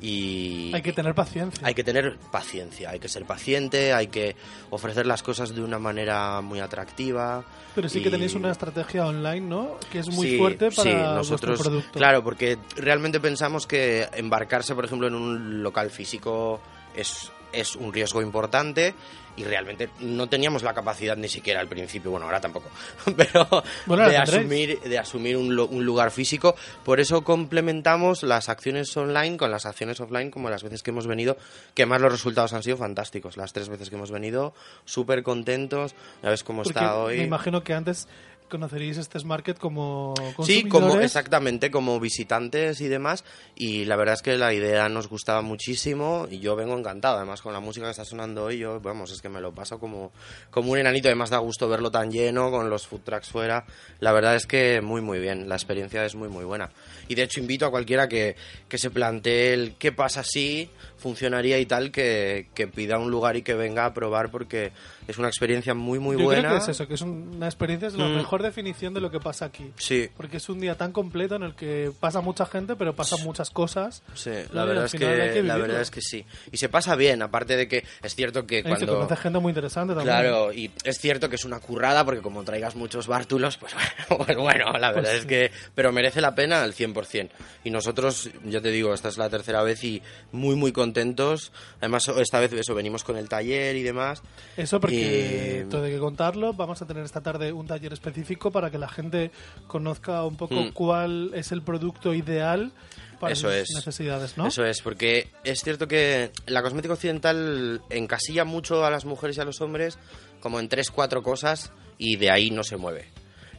Y Hay que tener paciencia. hay que tener paciencia, hay que ser paciente, hay que ofrecer las cosas de una manera muy atractiva. Pero sí que y- tenéis una estrategia online, ¿no? Que es muy Sí, fuerte para sí, vuestro nosotros, producto. Claro, porque realmente pensamos que embarcarse, por ejemplo, en un local físico es, es un riesgo importante y realmente no teníamos la capacidad ni siquiera al principio, bueno, ahora tampoco, pero Bueno, de, asumir, de asumir un, un lugar físico. Por eso complementamos las acciones online con las acciones offline, como las veces que hemos venido, que más los resultados han sido fantásticos. Las tres veces que hemos venido, súper contentos. Ya ves cómo Porque está hoy. me imagino que antes conoceríais este market como Sí, como consumidores. exactamente, como visitantes y demás. Y la verdad es que la idea nos gustaba muchísimo y yo vengo encantado. Además, con la música que está sonando hoy, yo, vamos, es que me lo paso como, como un enanito. Además, da gusto verlo tan lleno, con los food trucks fuera. La verdad es que muy, muy bien. La experiencia es muy, muy buena. Y de hecho, invito a cualquiera que, que se plantee el qué pasa si funcionaría y tal, que, que pida un lugar y que venga a probar porque es una experiencia muy, muy Yo buena. creo que es eso, que es un- una experiencia, es la Mm. mejor definición de lo que pasa aquí. Sí. Porque es un día tan completo en el que pasa mucha gente, pero pasan muchas cosas. Sí, la verdad, es que, que la verdad es que sí. Y se pasa bien, aparte de que es cierto que Y se cuando... conoce gente muy interesante también. Claro, y es cierto que es una currada porque como traigas muchos bártulos, pues bueno, pues bueno, la verdad Pues es que... Pero merece la pena al 100%. Y nosotros, ya te digo, esta es la tercera vez y muy, muy contentos. Además, esta vez eso, venimos con el taller y demás. Eso porque, Y- todo hay que contarlo, vamos a tener esta tarde un taller específico para que la gente conozca un poco Mm. cuál es el producto ideal para Eso sus es. necesidades, ¿no? Eso es, porque es cierto que la cosmética occidental encasilla mucho a las mujeres y a los hombres como en tres, cuatro cosas y de ahí no se mueve.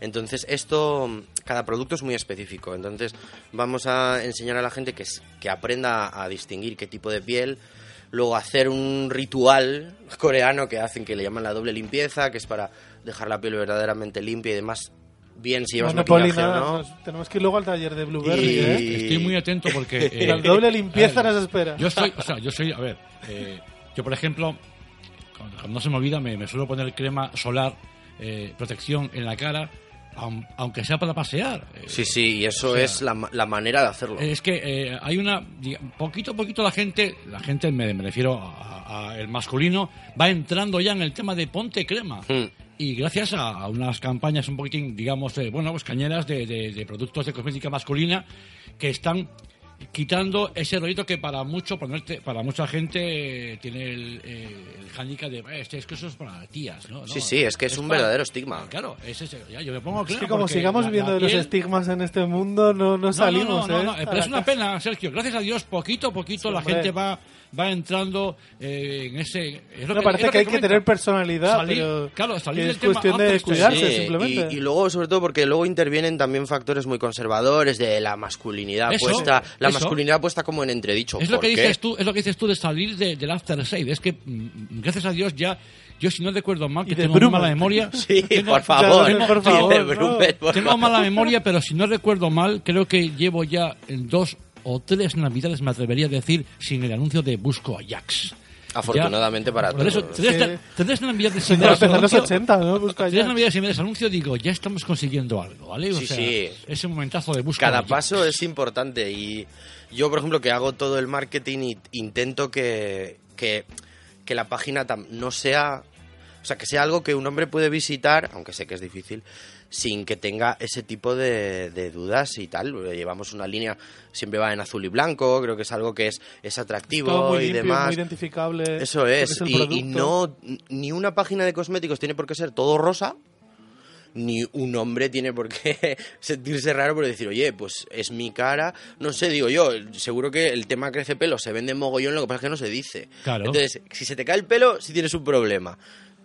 Entonces, esto, cada producto es muy específico. Entonces, vamos a enseñar a la gente que, que aprenda a distinguir qué tipo de piel. Luego, hacer un ritual coreano que hacen que le llaman la doble limpieza, que es para dejar la piel verdaderamente limpia y demás. Bien si llevas maquillaje nada, no. nos- tenemos que ir luego al taller de Blueberry, Y- ¿eh? Estoy muy atento porque... eh, La doble limpieza a ver, nos espera. Yo soy, o sea, yo soy, a ver, eh, yo por ejemplo, cuando, cuando no se me olvida, me, me suelo poner crema solar, eh, protección en la cara, aunque sea para pasear. Sí, sí, y eso O sea, es la, la manera de hacerlo. Es que eh, hay una, poquito a poquito la gente, la gente me, me refiero a, a el masculino, va entrando ya en el tema de ponte crema. Hmm. Y gracias a, a unas campañas un poquitín, digamos, eh, bueno, pues cañeras de, de- de productos de cosmética masculina que están quitando ese rollito que para mucho ponerte, para mucha gente eh, tiene el, eh, el handicap de "Eh, es que eso es para tías, ¿no? Sí, No, sí, es que es un para- verdadero estigma. Claro, es ese, ya, yo me pongo Es crema que como sigamos la- la viendo de los estigmas en este mundo, no, no salimos, no, no, ¿eh? no, A pero es una pena, Sergio. Gracias a Dios, poquito a poquito Sí, la hombre. gente va va entrando eh, en ese. Es lo que, parece es lo que hay que tener personalidad, Salir, pero claro, salir del es tema cuestión de after sex. cuidarse, Sí, simplemente. Y, y luego, sobre todo, porque luego intervienen también factores muy conservadores de la masculinidad Eso, puesta, la eso. masculinidad puesta como en entredicho. Es lo ¿Por que qué? dices tú, es lo que dices tú de salir de, del after save. Es que mm, gracias a Dios ya yo si no recuerdo mal que de tengo mala memoria. Sí, tengo- por favor. Por favor, de por Tengo favor. mala memoria, pero si no recuerdo mal, creo que llevo ya en dos o tres navidades, me atrevería a decir, sin el anuncio de Busco Ajax. Afortunadamente para Por eso, todos. tendrías, tendrías navidades sin Tendría ver que ese empezar los anuncio. 80, ¿no? Busca Tendrías ya. navidades sin ver ese anuncio, digo, ya estamos consiguiendo algo, ¿vale? O Sí, sea, sí. Ese momentazo de búsqueda. Cada paso es importante y yo, por ejemplo, que hago todo el marketing y intento que, que, que la página tam- no sea, o sea, que sea algo que un hombre puede visitar, aunque sé que es difícil, sin que tenga ese tipo de, de dudas y tal. Llevamos una línea, siempre va en azul y blanco, creo que es algo que es, es atractivo Todo muy y limpio, demás. muy identificable. Eso es, y, no, ni una página de cosméticos tiene por qué ser todo rosa, ni un hombre tiene por qué sentirse raro por decir, oye, pues es mi cara, no sé, digo yo, seguro que el tema crece pelo se vende mogollón, lo que pasa es que no se dice. Claro. Entonces, si se te cae el pelo, sí tienes un problema.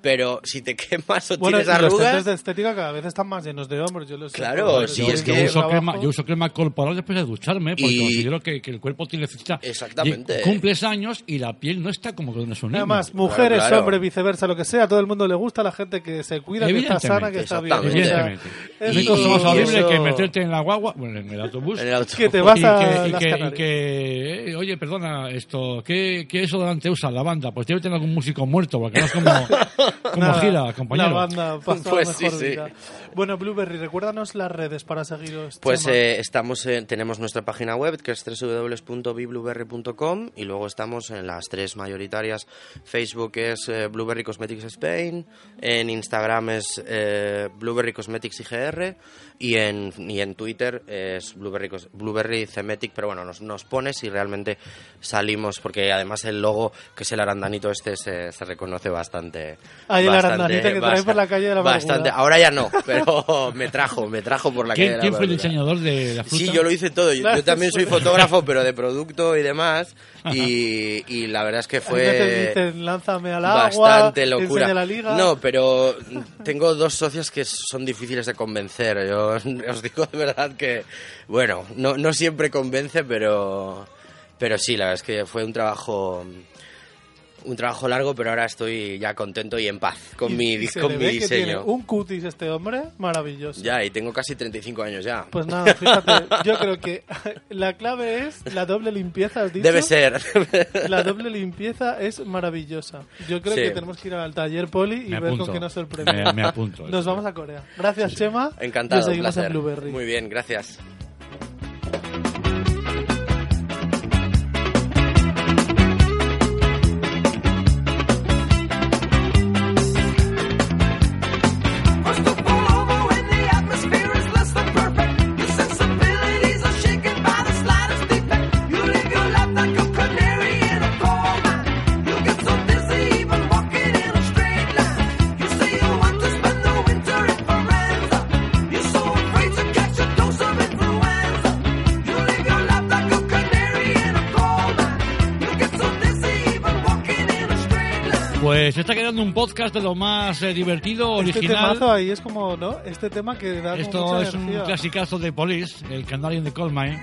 Pero si te quemas o Bueno, tienes los centros arrugas, de estética cada vez están más llenos de hombres. Yo lo sé. Claro, sí, yo- es yo, que- uso crema, yo uso crema corporal después de ducharme porque Y- considero que, que el cuerpo tiene necesita Exactamente. cumples años y la piel no está como cuando es un niño. Además, mujeres, claro. hombres, viceversa, lo que sea, a todo el mundo le gusta la gente que se cuida, que está sana, que está bien. Evidentemente es no Y- más horrible eso- que meterte en la guagua bueno en el autobús en el auto. Que te vas a que, y que- que, eh, oye, perdona, esto, ¿qué, qué eso delante usa la banda? Pues debe tener algún músico muerto, porque no es como, como Nada, gira, compañero. La banda pasó Pues mejor sí, sí. vida. Bueno, Blueberry, recuérdanos las redes para seguiros. Pues Chema. eh, estamos en- tenemos nuestra página web que es www.biblueberry.com y luego estamos en las tres mayoritarias. Facebook es eh, Blueberry Cosmetics Spain, en Instagram es eh, Blueberry Cosmetics IGR y en, y en Twitter es Blueberry, Blueberry Thematic, pero bueno, nos, nos pones y realmente salimos porque además el logo que es el arandanito este se, se reconoce bastante. Ay, el bastante- arandanito que trae por la calle de la Bastante. amargura. Ahora ya no, pero me trajo, me trajo por la calle de ¿Quién, la quién fue el diseñador de la fruta? Sí, yo lo hice todo. Yo, también soy fotógrafo, pero de producto y demás. Y, y la verdad es que fue te dicen, lánzame al agua, bastante locura. enseña la liga. No, pero tengo dos socios que son difíciles de convencer. Yo os digo de verdad que, bueno, no, no siempre convence, pero, pero sí, la verdad es que fue un trabajo un trabajo largo, pero ahora estoy ya contento y en paz con Y- mi, se con le mi ve que tiene diseño. un cutis este hombre maravilloso. Ya, y tengo casi 35 años ya. Pues nada, fíjate, yo creo que la clave es la doble limpieza, ¿has dicho? Debe ser. La doble limpieza es maravillosa. Yo creo Sí. que tenemos que ir al taller poli y Me ver apunto. con qué nos sorprende. Me- me apunto. Nos vamos a Corea. Gracias, Chema. Encantado, Y un seguimos placer. en Blueberry. Muy bien, gracias. Quedando un podcast de lo más eh, divertido, Este original. temazo ahí es como, ¿no? Este tema que da como Esto mucha es un energía. clasicazo de Police, el Canadian de Coal Mine.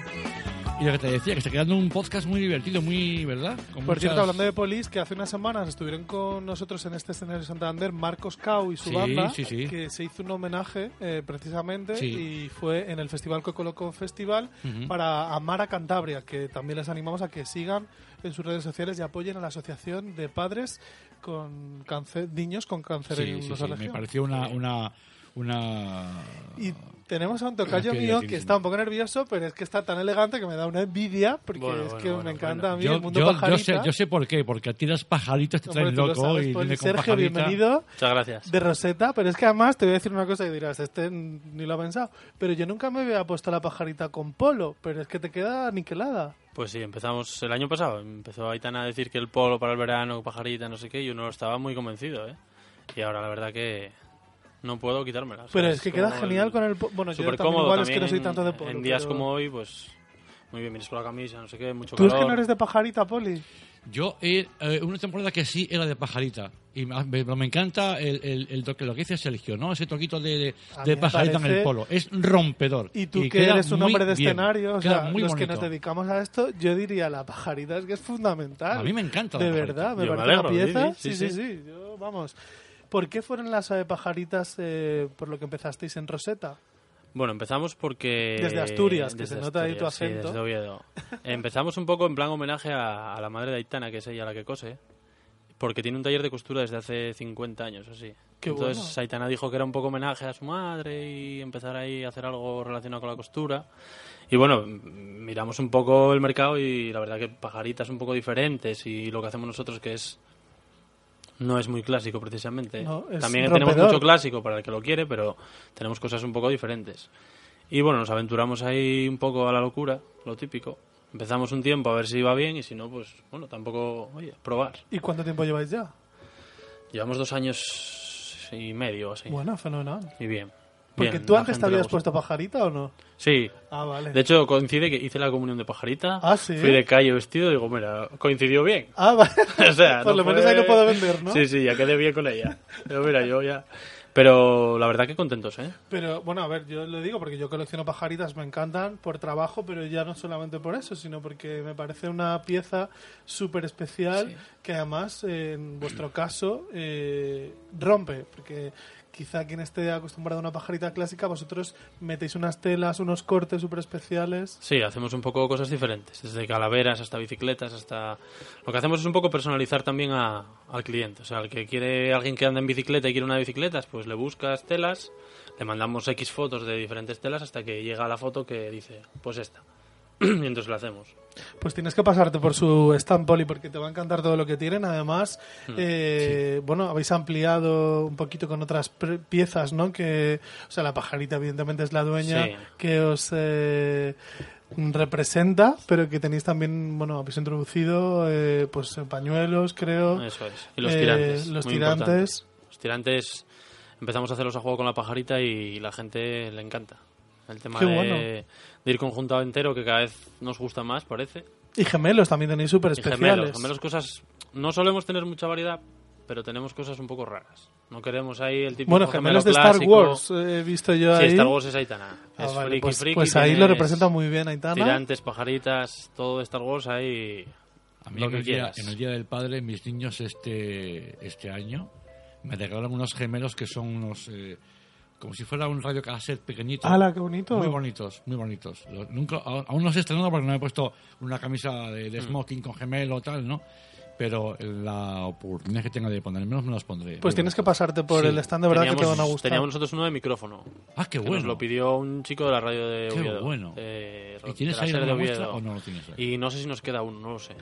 Y lo que te decía, que está quedando un podcast muy divertido, muy, ¿verdad? Con Por muchas- cierto, hablando de Polis, que hace unas semanas estuvieron con nosotros en este escenario de Santander Marcos Cau y su Sí, banda, sí, sí. que se hizo un homenaje eh, precisamente y fue en el Festival Cocoloco Festival Ujú. para Amar a Cantabria, que también les animamos a que sigan en sus redes sociales y apoyen a la Asociación de Padres con cáncer, niños con cáncer Sí, en sí, los sí, me pareció una... una, una... Y tenemos a un tocayo Qué mío que está un poco nervioso, pero es que está tan elegante que me da una envidia, porque Bueno, es que bueno, me encanta bueno. a mí Yo, el mundo yo- yo pajarita. sé, yo sé por qué, porque a ti las pajaritas te traen loco sabes, y Sergio, pajarita. bienvenido. Muchas gracias. de Rosetta, pero es que además te voy a decir una cosa que dirás, este ni lo ha pensado, pero yo nunca me había puesto la pajarita con polo, pero es que te queda niquelada. Pues sí, empezamos el año pasado. Empezó Aitana a decir que el polo para el verano, pajarita, no sé qué, y uno estaba muy convencido, ¿eh? Y ahora la verdad que no puedo quitármela. Pero es que queda genial con el bueno, yo Súper también cómodo igual es que no soy en- tanto de polo, En días pero- como hoy, pues muy bien, vienes con la camisa, no sé qué, mucho Tú es calor. que no eres de pajarita, Poli. Yo, eh, eh, una temporada que sí era de pajarita. Y me, me- me encanta el, el, el toque, lo que dice Sergio, ¿no? Ese toquito de, de, me pajarita en el polo. Es rompedor. Y tú que queda eres un hombre de bien. escenario, o sea, muy los que bonito. nos dedicamos a esto, yo diría la pajarita es que es fundamental. A mí me encanta la De pajarita. verdad, me Yo me parece una alegro, pieza. sí, Sí, sí, sí, sí. sí, yo, vamos. ¿Por qué fueron las eh, pajaritas eh, por lo que empezasteis en Rosetta? Bueno, empezamos porque... Desde Asturias, que desde se nota ahí tu Asturias, sí, acento. desde Oviedo. empezamos un poco en plan homenaje a, a la madre de Aitana, que es ella la que cose. porque tiene un taller de costura desde hace 50 años, así. Qué Entonces bueno. Saitana dijo que era un poco homenaje a su madre y empezar ahí a hacer algo relacionado con la costura. Y bueno, miramos un poco el mercado y la verdad que pajaritas un poco diferentes y lo que hacemos nosotros que es no es muy clásico precisamente. No, También tenemos mucho clásico para el que lo quiere, pero tenemos cosas un poco diferentes. Y bueno, nos aventuramos ahí un poco a la locura, lo típico. Empezamos un tiempo a ver si iba bien y si no, pues bueno, tampoco, oye, probar. ¿Y cuánto tiempo lleváis ya? Llevamos dos años y medio así. Bueno, fenomenal. Y bien. Porque Bien, tú antes te habías puesto pajarita o no? Sí. Ah, vale. De hecho, coincide que hice la comunión de pajarita. Ah, ¿sí? Fui de calle vestido y digo, mira, coincidió bien. Ah, vale. o sea, Por no lo menos ahí lo puedo vender, ¿no? Sí, sí, ya quedé bien con ella. Pero mira, yo ya... Pero la verdad que contentos, ¿eh? Pero bueno, a ver, yo lo digo porque yo colecciono pajaritas, me encantan por trabajo, pero ya no solamente por eso, sino porque me parece una pieza súper especial que además, en vuestro caso, eh, rompe. Porque quizá quien esté acostumbrado a una pajarita clásica, vosotros metéis unas telas, unos cortes súper especiales. Sí, hacemos un poco cosas diferentes, desde calaveras hasta bicicletas, hasta... Lo que hacemos es un poco personalizar también a- al cliente. O sea, el que quiere, alguien que anda en bicicleta y quiere una de bicicletas, pues le buscas telas, le mandamos X fotos de diferentes telas hasta que llega la foto que dice, pues esta. y entonces la hacemos. Pues tienes que pasarte por su stand poli porque te va a encantar todo lo que tienen. Además, Mm, eh, bueno, habéis ampliado un poquito con otras piezas, ¿no? Que, o sea, la pajarita evidentemente es la dueña Sí. que os eh, representa, pero que tenéis también, bueno, habéis introducido, eh, pues pañuelos, creo. Eso es. Y los Eh, tirantes. los muy tirantes. importante. Los tirantes empezamos a hacerlos a juego con la pajarita y la gente le encanta. El tema de, bueno. de ir conjuntado entero, que cada vez nos gusta más, parece. Y gemelos también tenéis súper Y especiales. gemelos, gemelos cosas... No solemos tener mucha variedad, pero tenemos cosas un poco raras. No queremos ahí el típico Bueno, gemelo gemelos de Star clásico. Wars, eh, he visto yo Sí, ahí. Star Wars es Aitana. Ah, es vale, friki, pues, friki, pues ahí lo representa muy bien Aitana. Tirantes, pajaritas, todo de Star Wars ahí... A mí lo en que el, día, en el Día del Padre, mis niños este, este año me regalaron unos gemelos que son unos... eh, como si fuera un radio cassette pequeñito. ¡Hala, qué bonito! Muy bonitos, muy bonitos. Lo- nunca, aún no los he estrenado porque no me he puesto una camisa de, Mm. de smoking con gemelo o tal, ¿no? Pero la oportunidad que tenga de ponérmelos me los pondré. Pues tienes que pasarte por Sí. el stand de verdad que te van a gustar. Teníamos nosotros uno de micrófono. Ah, qué bueno. Nos lo pidió un chico de la radio de Qué Oviedo. bueno. de- ¿Y tienes ahí la de muestra Oviedo. o no lo tienes ahí? Y no sé si nos queda uno, no lo sé.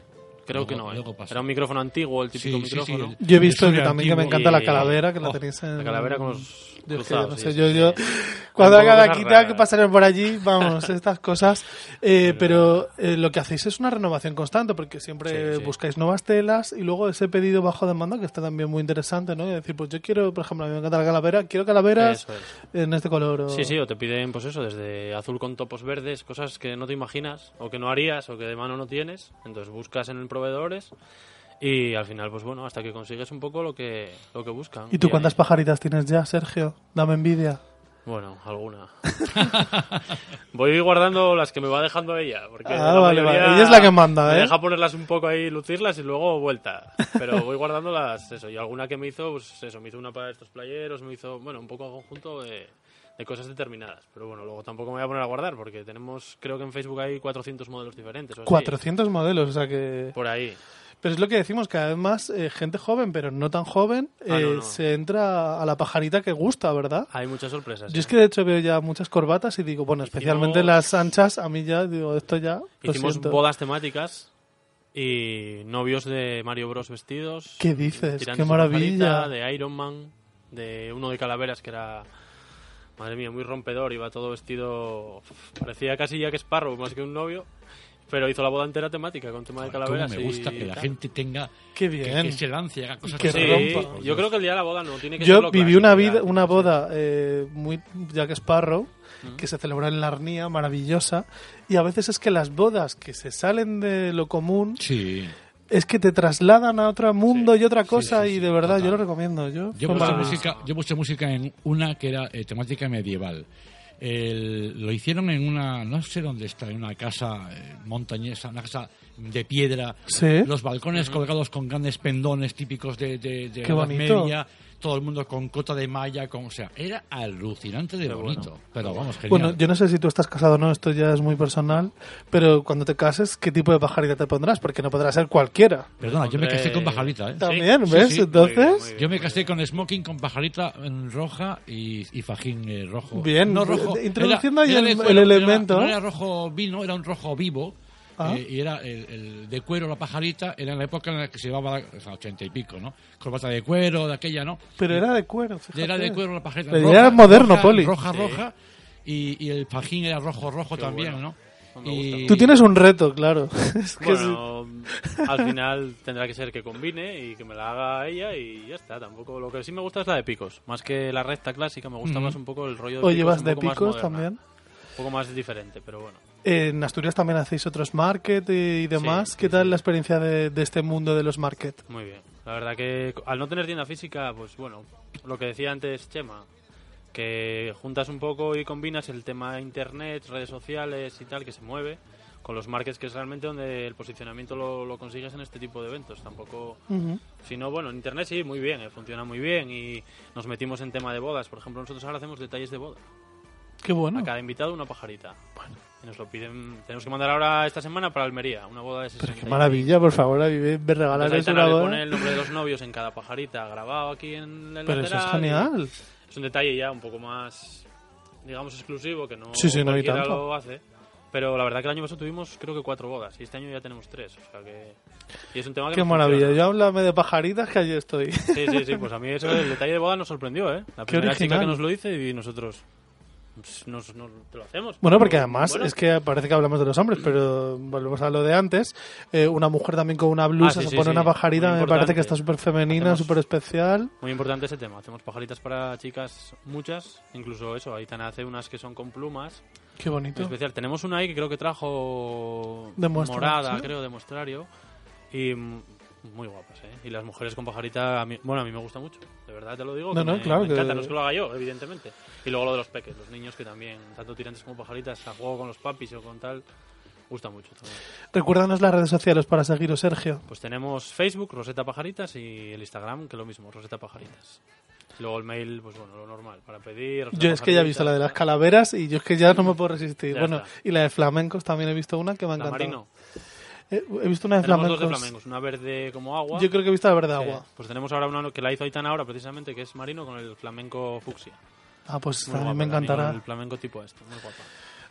Creo Luego- que no, ¿eh? luego. Era un micrófono antiguo, el típico Sí, sí, sí, micrófono. el- Yo he visto que también que me encanta la calavera, que la Oh, tenéis en... La calavera con los Yo, es que cruzados. no sí, sé, sí, yo, sí. yo- cuando haga la quita que pasaré por allí, vamos, estas cosas. Eh, pero eh, lo que hacéis es una renovación constante, porque siempre Sí, sí. buscáis nuevas telas y luego ese pedido bajo demanda, que está también muy interesante, ¿no? Y decir, pues yo quiero, por ejemplo, a mí me encanta la calavera, quiero calaveras es. en este color. o- Sí, sí, o te piden, pues eso, desde azul con topos verdes, cosas que no te imaginas, o que no harías, o que de mano no tienes. Entonces buscas en el proveedores y al final, pues bueno, hasta que consigues un poco lo que, lo que buscan. ¿Y tú ahí- cuántas pajaritas tienes ya, Sergio? Dame envidia. Bueno, alguna. Voy guardando las que me va dejando ella, porque Ah, la vale, mayoría vale. Ella es la que manda, me ¿eh? deja ponerlas un poco ahí, lucirlas y luego vuelta. Pero voy guardando las, eso, y alguna que me hizo, pues eso, me hizo una para estos playeros, me hizo, bueno, un poco conjunto de, de cosas determinadas. Pero bueno, luego tampoco me voy a poner a guardar, porque tenemos, creo que en Facebook hay 400 modelos diferentes. o así. 400 modelos, o sea que... Por ahí. Pero es lo que decimos, que además eh, gente joven, pero no tan joven, Ah, eh, no, no. se entra a la pajarita que gusta, ¿verdad? Hay muchas sorpresas. Yo es ¿eh? que de hecho veo ya muchas corbatas y digo, bueno, especialmente Hicimos- las anchas, a mí ya, digo, esto ya, Hicimos bodas temáticas y novios de Mario Bros vestidos. ¿Qué dices? ¡Qué maravilla! De Iron Man, de uno de calaveras que era, madre mía, muy rompedor. Iba todo vestido, parecía casi Jack Sparrow más que un novio. Pero hizo la boda entera temática con tema de calaveras. me y gusta que la tal. gente tenga... ¡Qué Que, bien! que se lance y haga cosas Que Sí, rompa. yo creo que el día de la boda no tiene que ser Yo lo viví una, ya, vida, una boda eh, muy Jack Sparrow que se celebró en la Arnía, maravillosa, y a veces es que las bodas que se salen de lo común Sí. Es que te trasladan a otro mundo y otra cosa sí, y de verdad total. yo lo recomiendo. Yo, Yo puse, música, yo puse música en una que era eh, temática medieval. el- lo hicieron en una, no sé dónde está, en una casa eh, montañesa, una casa de piedra, Sí. los balcones colgados con grandes pendones típicos de, de, de Qué Edad. Media, todo el mundo con cota de malla, con, o sea, era alucinante de bonito, bueno. pero vamos, genial. Bueno, yo no sé si tú estás casado o no, esto ya es muy personal, pero cuando te cases, ¿qué tipo de pajarita te pondrás? Porque no podrá ser cualquiera. Perdona, yo me casé con pajarita, ¿eh? También, Sí, ¿ves? sí, Entonces, bien, muy bien. Yo me casé con smoking, con pajarita en roja y, y fajín eh, rojo. Bien, no rojo. introduciendo ahí de el- era- elemento. no era rojo vino, era un rojo vivo. Ah. eh, y era el, el de cuero, la pajarita, era en la época en la que se llevaba, o sea, ochenta y pico, ¿no? Corbata de cuero, de aquella, ¿no? pero era de cuero. fíjate. Era de cuero la pajarita. La idea es moderno, roja, Poli. Roja, Sí. roja. Y, y el fajín era rojo, rojo Qué también, bueno. ¿no? Y- Tú tienes un reto, claro. Es que sí. Al final tendrá que ser que combine y que me la haga ella y ya está. Tampoco lo que sí me gusta es la de picos, más que la recta clásica. Me gusta más un poco el rollo de ¿O picos, llevas de picos moderna. también? Un poco más diferente, pero bueno. En Asturias también hacéis otros market y demás. Sí, ¿Qué sí, tal sí. la experiencia de, de este mundo de los market? Muy bien. La verdad que al no tener tienda física, pues bueno, lo que decía antes Chema, que juntas un poco y combinas el tema internet, redes sociales y tal, que se mueve, con los markets, que es realmente donde el posicionamiento lo, lo consigues en este tipo de eventos. Tampoco Ujú. Si no, bueno, en internet sí, muy bien, eh, funciona muy bien y nos metimos en tema de bodas. Por ejemplo, nosotros ahora hacemos detalles de boda. Qué bueno. A cada invitado una pajarita. Y nos lo piden, tenemos que mandar ahora esta semana para Almería, una boda de 60. Qué maravilla, por favor, a mí me me regalas Entonces, una boda. pone el nombre de los novios en cada pajarita grabado aquí en el Pero eso es lateral genial. Es un detalle ya un poco más, digamos, exclusivo, que no Sí, sí, no hay tanto. lo hace. Pero la verdad que el año pasado tuvimos creo que cuatro bodas y este año ya tenemos tres. O sea que... Y es un tema que Qué maravilla. funciona. Yo háblame de pajaritas que allí estoy. Sí, sí, sí, pues a mí eso, el detalle de boda nos sorprendió, ¿eh? La primera chica que nos lo dice y nosotros pues, nos, nos- te lo hacemos. Bueno, porque además bueno. es que parece que hablamos de los hombres, pero volvemos a lo de antes. Eh, una mujer también con una blusa Ah, sí, se pone sí. una pajarita, me parece que está súper femenina, súper especial. Muy importante ese tema. Hacemos pajaritas para chicas, muchas. Incluso eso, Aitana hace unas que son con plumas. Qué bonito. Especial. Tenemos una ahí que creo que trajo morada, creo, de muestrario. Y muy guapas, ¿eh? Y las mujeres con pajarita, a mí- bueno, a mí me gusta mucho. De verdad te lo digo. No, no, me, claro me que- encanta. No es que lo haga yo, evidentemente. Y luego lo de los peques, los niños que también, tanto tirantes como pajaritas, a juego con los papis o con tal, gusta mucho también. Recuérdanos las redes sociales para seguiros, Sergio. Pues tenemos Facebook, Roseta Pajaritas, y el Instagram, que es lo mismo, Roseta Pajaritas. Y luego el mail, pues bueno, lo normal, para pedir. Yo es que ya he visto la de las calaveras y yo es que ya no me puedo resistir. Ya bueno, está. y la de flamencos también he visto una que me ha La encantado. Marino. He visto una de Tenemos flamencos. dos de flamencos, una verde como agua. Yo creo que he visto la verde Sí, agua. Pues tenemos ahora una que la hizo Aitana ahora precisamente, que es marino con el flamenco fucsia. Ah, pues Muy guapa me encantará. El flamenco tipo esto, muy guapa.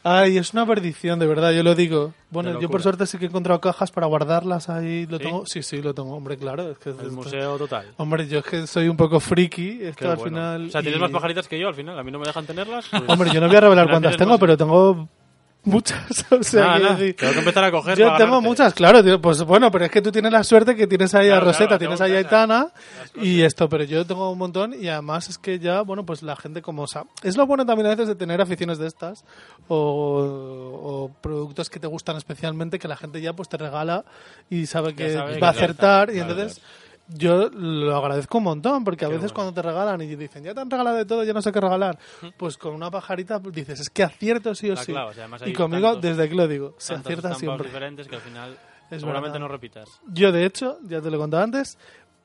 Ay, es una perdición, de verdad, yo lo digo. Bueno, yo por suerte sí que he encontrado cajas para guardarlas ahí. Lo ¿Sí? tengo. Sí, sí, lo tengo. Hombre, claro. Es que El esto- museo total. Hombre, yo es que soy un poco friki. Esto Qué al bueno. final. O sea, tienes y- más pajaritas que yo al final. A mí no me dejan tenerlas. pues- Hombre, yo no voy a revelar cuántas tengo, pero tengo muchas. O sea, decir- tengo que empezar a coger Yo tengo ganarte. muchas, claro. tío, Pues bueno, pero es que tú tienes la suerte que tienes ahí a Rosetta, claro, tienes ahí a Aitana y esto, pero yo tengo un montón y además es que ya, bueno, pues la gente como... sa- Es lo bueno también a veces de tener aficiones de estas o, o productos que te gustan especialmente que la gente ya pues te regala y sabe que sabe que va a acertar y entonces... Yo lo agradezco un montón, porque a Qué veces bueno. cuando te regalan y dicen, ya te han regalado de todo, ya no sé qué regalar, pues con una pajarita pues dices, es que acierto sí o La sí. clavas, y conmigo, tantos- desde que lo digo, se acierta siempre. diferentes que al final Es seguramente verdad. no repitas. Yo, de hecho, ya te lo he contado antes,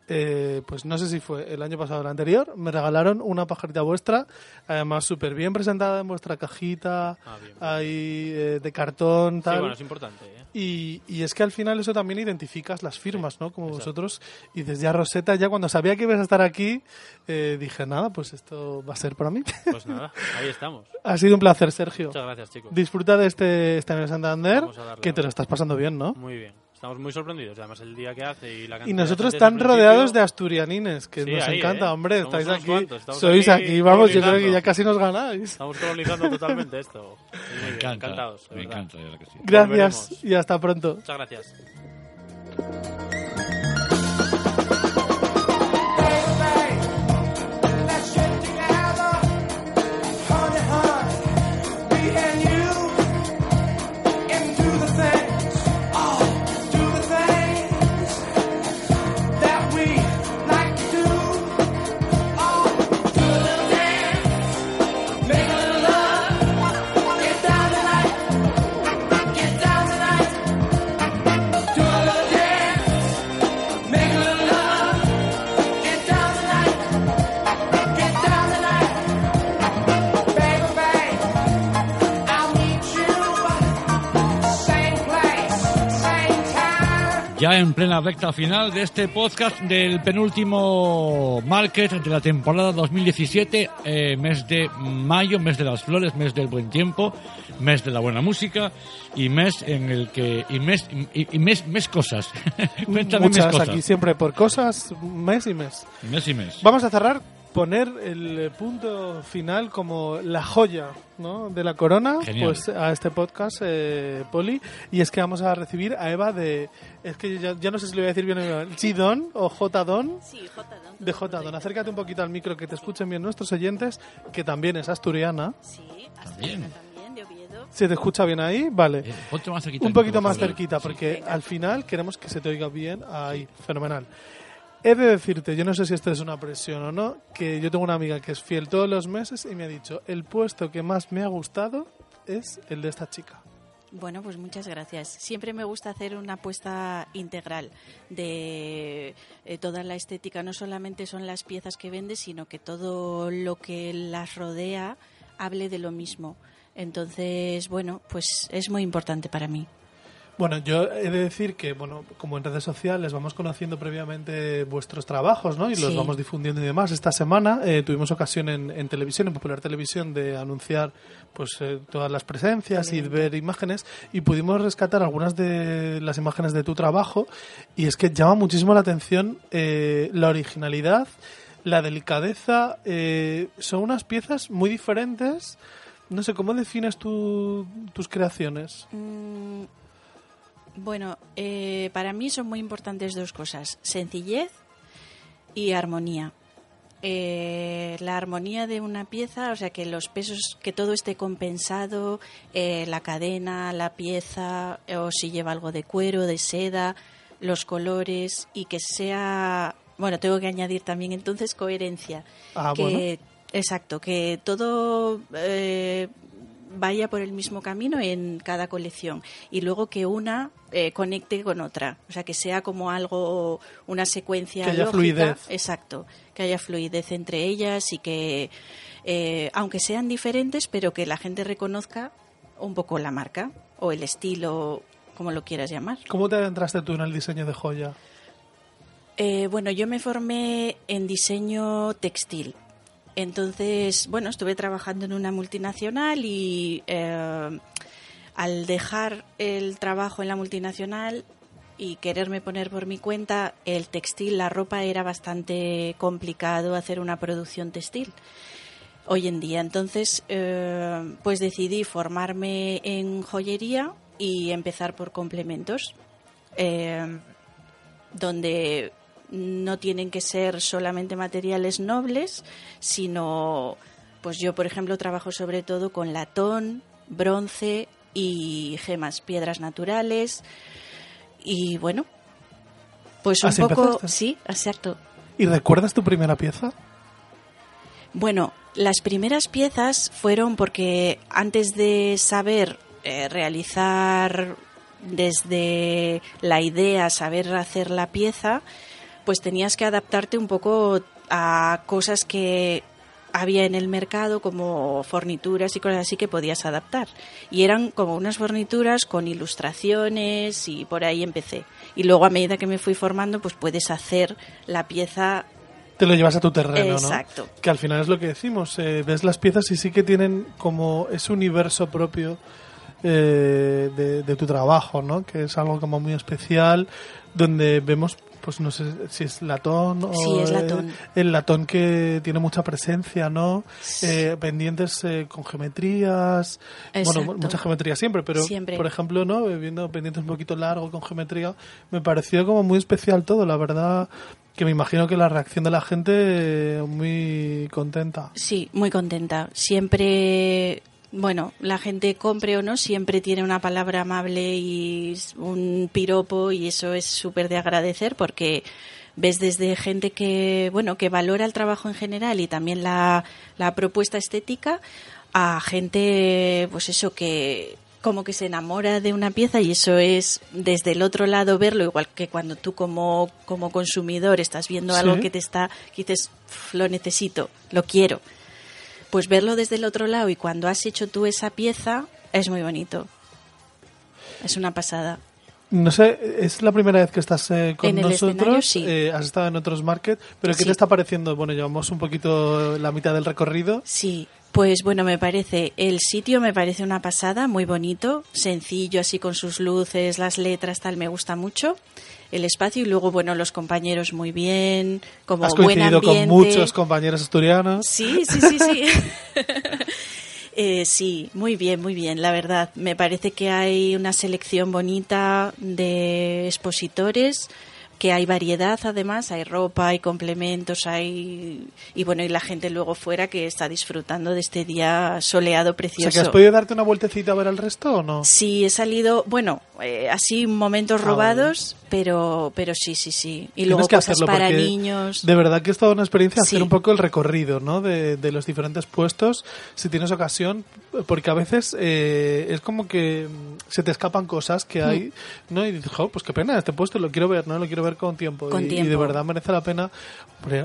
eh, pues no sé si fue el año pasado o el anterior, me regalaron una pajarita vuestra, además súper bien presentada en vuestra cajita, Ah, bien. ahí eh, de cartón, Sí, tal. bueno, es importante. ¿eh? Y, y es que al final eso también identificas las firmas, ¿no? Como vosotros. Y desde ya Rosetta, ya cuando sabía que ibas a estar aquí, eh, dije, nada, pues esto va a ser para mí. Pues nada, ahí estamos. ha sido un placer, Sergio. Muchas gracias, chicos. Disfruta de este, este Santander, a que te lo estás pasando bien, ¿no? Muy bien. Estamos muy sorprendidos. Además, el día que hace y la cantidad Y nosotros principio- rodeados de asturianines, que Sí, nos ahí, encanta, ¿eh? hombre, Somos estáis aquí, cuantos, sois aquí aquí, vamos, yo creo que ya casi nos ganáis. Estamos colonizando totalmente esto. Muy Me encanta, encantados. me verdad. encanta, que sí. Gracias y hasta pronto. Muchas gracias. Ya en plena recta final de este podcast del penúltimo market de la temporada 2017, eh, mes de mayo, mes de las flores, mes del buen tiempo, mes de la buena música y mes en el que y mes y, y mes mes cosas. Cuéntame mes Muchas cosas. aquí siempre por cosas, mes y mes. Mes y mes. Vamos a cerrar, poner el punto final como la joya ¿no? de la corona Genial. pues a este podcast, eh, Poli. Y es que vamos a recibir a Eva de. Es que ya, ya no sé si le voy a decir bien G-Don o J-Don. Sí, J. Don. De J-Don. Acércate un poquito al micro que te escuchen bien nuestros oyentes, que también es asturiana. Sí, Asturiana también, de Oviedo. ¿Se te escucha bien ahí? Vale. Eh, más cerquita Un el poquito más cerquita, porque al final queremos que se te oiga bien ahí. Fenomenal. He de decirte, yo no sé si esto es una presión o no, que yo tengo una amiga que es fiel todos los meses y me ha dicho, el puesto que más me ha gustado es el de esta chica. Bueno, pues muchas gracias. Siempre me gusta hacer una apuesta integral de eh, toda la estética. No solamente son las piezas que vende, sino que todo lo que las rodea hable de lo mismo. Entonces, bueno, pues es muy importante para mí. Bueno, yo he de decir que, bueno, como en redes sociales vamos conociendo previamente vuestros trabajos, ¿no? Y los Sí. vamos difundiendo y demás. Esta semana eh, tuvimos ocasión en, en televisión, en Popular Televisión, de anunciar pues eh, todas las presencias y ver imágenes y pudimos rescatar algunas de las imágenes de tu trabajo y es que llama muchísimo la atención eh, la originalidad, la delicadeza. eh, son unas piezas muy diferentes. No sé, ¿cómo defines tu- tus creaciones? Mm, bueno, eh, para mí son muy importantes dos cosas, sencillez y armonía. Eh, la armonía de una pieza, o sea, que los pesos, que todo esté compensado, eh, la cadena, la pieza, o si lleva algo de cuero, de seda, los colores, y que sea, bueno, tengo que añadir también entonces coherencia. Ah, que, bueno. Exacto, que todo eh, vaya por el mismo camino en cada colección y luego que una eh, conecte con otra, o sea, que sea como algo, una secuencia Que haya lógica. fluidez. Exacto, que haya fluidez entre ellas y que, eh, aunque sean diferentes, pero que la gente reconozca un poco la marca o el estilo, como lo quieras llamar. ¿Cómo te adentraste tú en el diseño de joya? Eh, bueno, yo me formé en diseño textil. Entonces, bueno, estuve trabajando en una multinacional y eh, al dejar el trabajo en la multinacional y quererme poner por mi cuenta, el textil, la ropa era bastante complicado hacer una producción textil hoy en día. Entonces, eh, pues decidí formarme en joyería y empezar por complementos, eh, donde no tienen que ser solamente materiales nobles, sino, pues yo, por ejemplo, trabajo sobre todo con latón, bronce y gemas, piedras naturales. Y bueno, pues un ¿Así poco, empezaste? sí, exacto. ¿Y recuerdas tu primera pieza? Bueno, las primeras piezas fueron porque antes de saber eh, realizar desde la idea, saber hacer la pieza, pues tenías que adaptarte un poco a cosas que había en el mercado como fornituras y cosas así que podías adaptar. Y eran como unas fornituras con ilustraciones y por ahí empecé. Y luego a medida que me fui formando, pues puedes hacer la pieza Te lo llevas a tu terreno, Exacto. ¿no? Que al final es lo que decimos. eh, ves las piezas y sí que tienen como ese universo propio eh, de, de tu trabajo, ¿no? Que es algo como muy especial, donde vemos, pues no sé si es latón o Sí, es latón. el latón que tiene mucha presencia, ¿no? Eh, pendientes eh, con geometrías, bueno, Exacto. mucha geometría siempre, pero Siempre. por ejemplo, ¿no? Eh, Viendo pendientes un poquito largo con geometría, me pareció como muy especial todo, la verdad que me imagino que la reacción de la gente eh, muy contenta. Sí, muy contenta. Siempre, bueno, la gente compre o no, siempre tiene una palabra amable y un piropo y eso es súper de agradecer porque ves desde gente que, bueno, que valora el trabajo en general y también la, la propuesta estética a gente, pues eso, que como que se enamora de una pieza y eso es desde el otro lado verlo, igual que cuando tú como, como consumidor estás viendo Sí. algo que te está, que dices, "Uf, lo necesito, lo quiero. Pues verlo desde el otro lado y cuando has hecho tú esa pieza es muy bonito. Es una pasada. No sé, es la primera vez que estás eh, con En nosotros. sí. eh, has estado en otros markets, pero ¿qué Sí. te está pareciendo? Bueno, llevamos un poquito la mitad del recorrido. Sí, pues bueno, me parece, el sitio me parece una pasada, muy bonito, sencillo, así con sus luces, las letras, tal, me gusta mucho el espacio y luego, bueno, los compañeros muy bien, como Has buen coincidido con ambiente. muchos compañeros asturianos. Sí, sí, sí, sí. Eh, sí, muy bien, muy bien, la verdad. Me parece que hay una selección bonita de expositores, que hay variedad además, hay ropa, hay complementos, hay... Y bueno, y la gente luego fuera que está disfrutando de este día soleado O precioso. sea, que has podido darte una vueltecita a ver el resto o no? Sí, he salido, bueno, eh, así momentos Ah, robados, pero, pero sí, sí, sí. Y luego que cosas para niños. De verdad que es toda una experiencia hacer un poco el recorrido ¿no? de, de los diferentes puestos, si tienes ocasión, porque a veces eh, es como que mm, se te escapan cosas que hay, ¿no? Y dices, "Jo, pues qué pena, este puesto lo quiero ver, ¿no? Lo quiero ver con tiempo. Con y, y de verdad merece la pena,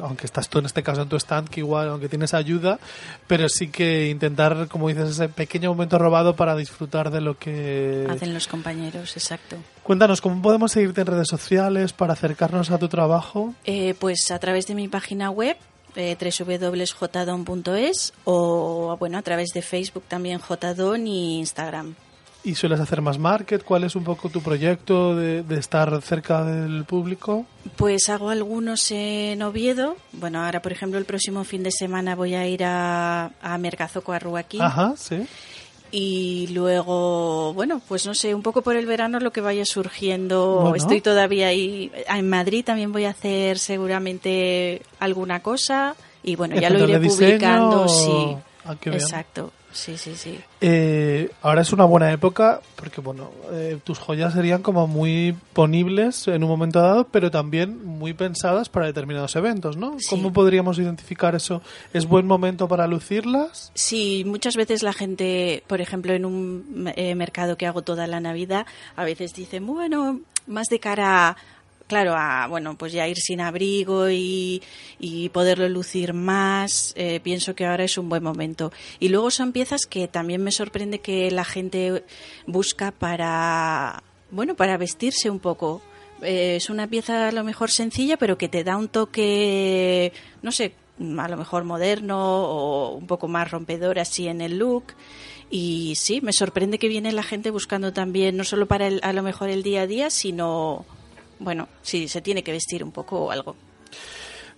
aunque estás tú en este caso en tu stand, que igual, aunque tienes ayuda, pero sí que intentar, como dices, ese pequeño momento robado para disfrutar de lo que... Hacen los compañeros, exacto. Cuéntanos, ¿cómo podemos seguirte en redes sociales para acercarnos a tu trabajo? Eh, pues a través de mi página web eh, www.jdon.es o bueno a través de Facebook también jdon y Instagram. ¿Y sueles hacer más market? ¿Cuál es un poco tu proyecto de, de estar cerca del público? Pues hago algunos en Oviedo. Bueno, ahora por ejemplo el próximo fin de semana voy a ir a, a Mercazoco a Ruaquín. Ajá, sí. Y luego, bueno, pues no sé, un poco por el verano lo que vaya surgiendo. Bueno. Estoy todavía ahí. En Madrid también voy a hacer seguramente alguna cosa. Y bueno, ya lo ¿Centros iré diseño publicando. o- Sí, Ah, exacto. Sí, sí, sí. Eh, ahora es una buena época porque, bueno, eh, tus joyas serían como muy ponibles en un momento dado, pero también muy pensadas para determinados eventos, ¿no? Sí. ¿Cómo podríamos identificar eso? ¿Es buen momento para lucirlas? Sí, muchas veces la gente, por ejemplo, en un eh, mercado que hago toda la Navidad, a veces dicen, bueno, más de cara a, claro, a, bueno, pues ya ir sin abrigo y, y poderlo lucir más, eh, pienso que ahora es un buen momento. Y luego son piezas que también me sorprende que la gente busca para, bueno, para vestirse un poco. Eh, es una pieza a lo mejor sencilla, pero que te da un toque, no sé, a lo mejor moderno o un poco más rompedor así en el look. Y sí, me sorprende que viene la gente buscando también, no solo para el- a lo mejor el día a día, sino, bueno, si se tiene que vestir un poco o algo.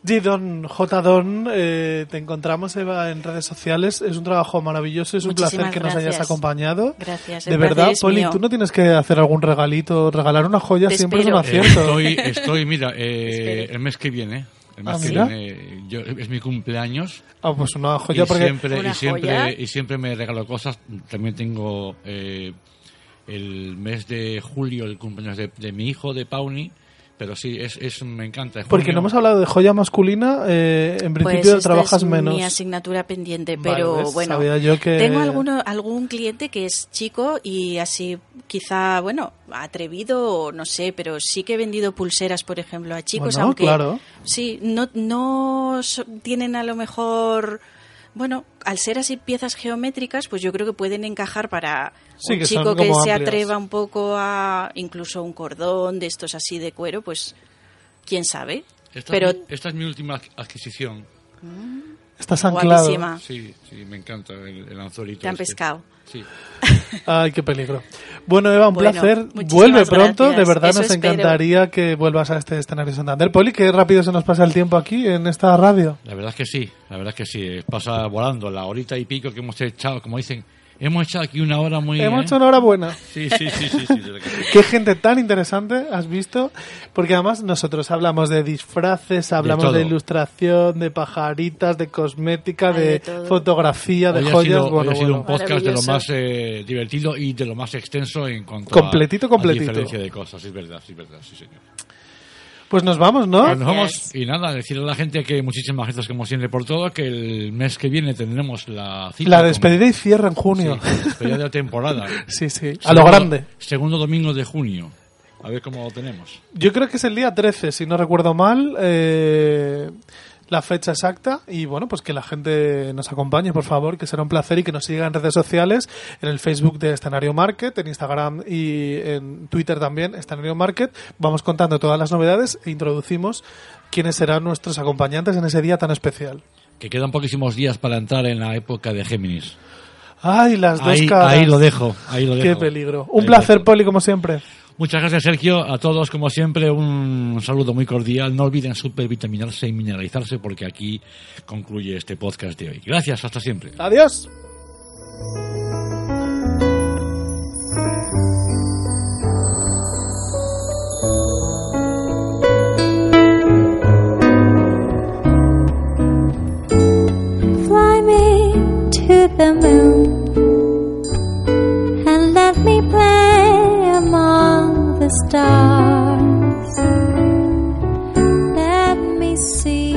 G-Don, J-Don, eh, te encontramos Eva en redes sociales. Es un trabajo maravilloso, es un placer que nos hayas acompañado. Gracias, De verdad, Poli, mío. tú no tienes que hacer algún regalito, regalar una joya Te siempre espero. es un acierto. Estoy, estoy, mira, eh, el mes que viene, el mes Ah, que mira. viene, yo- es mi cumpleaños. Ah, pues una joya y porque siempre, Una y siempre, joya. y siempre me regalo cosas. También tengo eh, el mes de julio el cumpleaños de, de mi hijo, de Pauni. Pero sí, es, es me encanta. Porque no hemos hablado de joya masculina, eh, en Pues principio esta trabajas es menos. mi asignatura pendiente, pero bueno, Sabía yo que- tengo alguno, algún cliente que es chico y así quizá, bueno, atrevido o no sé, pero sí que he vendido pulseras, por ejemplo, a chicos, Bueno, aunque claro. sí, no, no tienen a lo mejor... Bueno, al ser así piezas geométricas, pues yo creo que pueden encajar para Sí, un que chico que se amplias. atreva un poco a incluso un cordón de estos así de cuero, pues quién sabe. Esta, Pero es mi, esta es mi última adquisición. Estás anclado. Guapísima. Sí, sí, me encanta el, el anzuelito. te han este. pescado. Sí. Ay, qué peligro. Bueno, Eva, un Bueno, placer. Vuelve pronto. gracias. De verdad Eso nos espero. encantaría que vuelvas a este escenario Santander. Poli, qué rápido se nos pasa el tiempo aquí en esta radio. La verdad es que sí, la verdad es que sí. Pasa volando la horita y pico que hemos echado, como dicen, hemos echado aquí una hora muy... Hemos ¿eh? hecho una hora buena. Sí, sí, sí, sí. Qué gente tan interesante has visto, porque además nosotros hablamos de disfraces, hablamos de, ilustración, de pajaritas, de cosmética, de, fotografía, de joyas. ha sido bueno. un podcast de lo más eh, divertido y de lo más extenso en cuanto Completito, a, completito. a diferencia de cosas. Es verdad, sí, es verdad, sí, señor. Pues nos vamos, ¿no? Pues nos vamos y nada, decirle a la gente que muchísimas gracias como siempre por todo, que el mes que viene tendremos la cita. La con- despedida y cierre en junio. Sí, despedida de la temporada. Sí, sí, a lo grande. Segundo domingo de junio. A ver cómo lo tenemos. Yo creo que es el día 13, si no recuerdo mal. Eh, la fecha exacta y bueno, pues que la gente nos acompañe, por favor, que será un placer y que nos siga en redes sociales, en el Facebook de Escenario Market, en Instagram y en Twitter también, Escenario Market. Vamos contando todas las novedades e introducimos quiénes serán nuestros acompañantes en ese día tan especial. Que quedan poquísimos días para entrar en la época de Géminis. Ay, las dos Ahí, caras. ahí lo dejo, ahí lo Qué dejo. peligro. Ahí Un placer. Poli, como siempre. Muchas gracias, Sergio. A todos, como siempre, un saludo muy cordial. No olviden supervitaminarse y mineralizarse porque aquí concluye este podcast de hoy. Gracias, hasta siempre. Adiós. Fly me to the moon and let me play among the stars. Let me see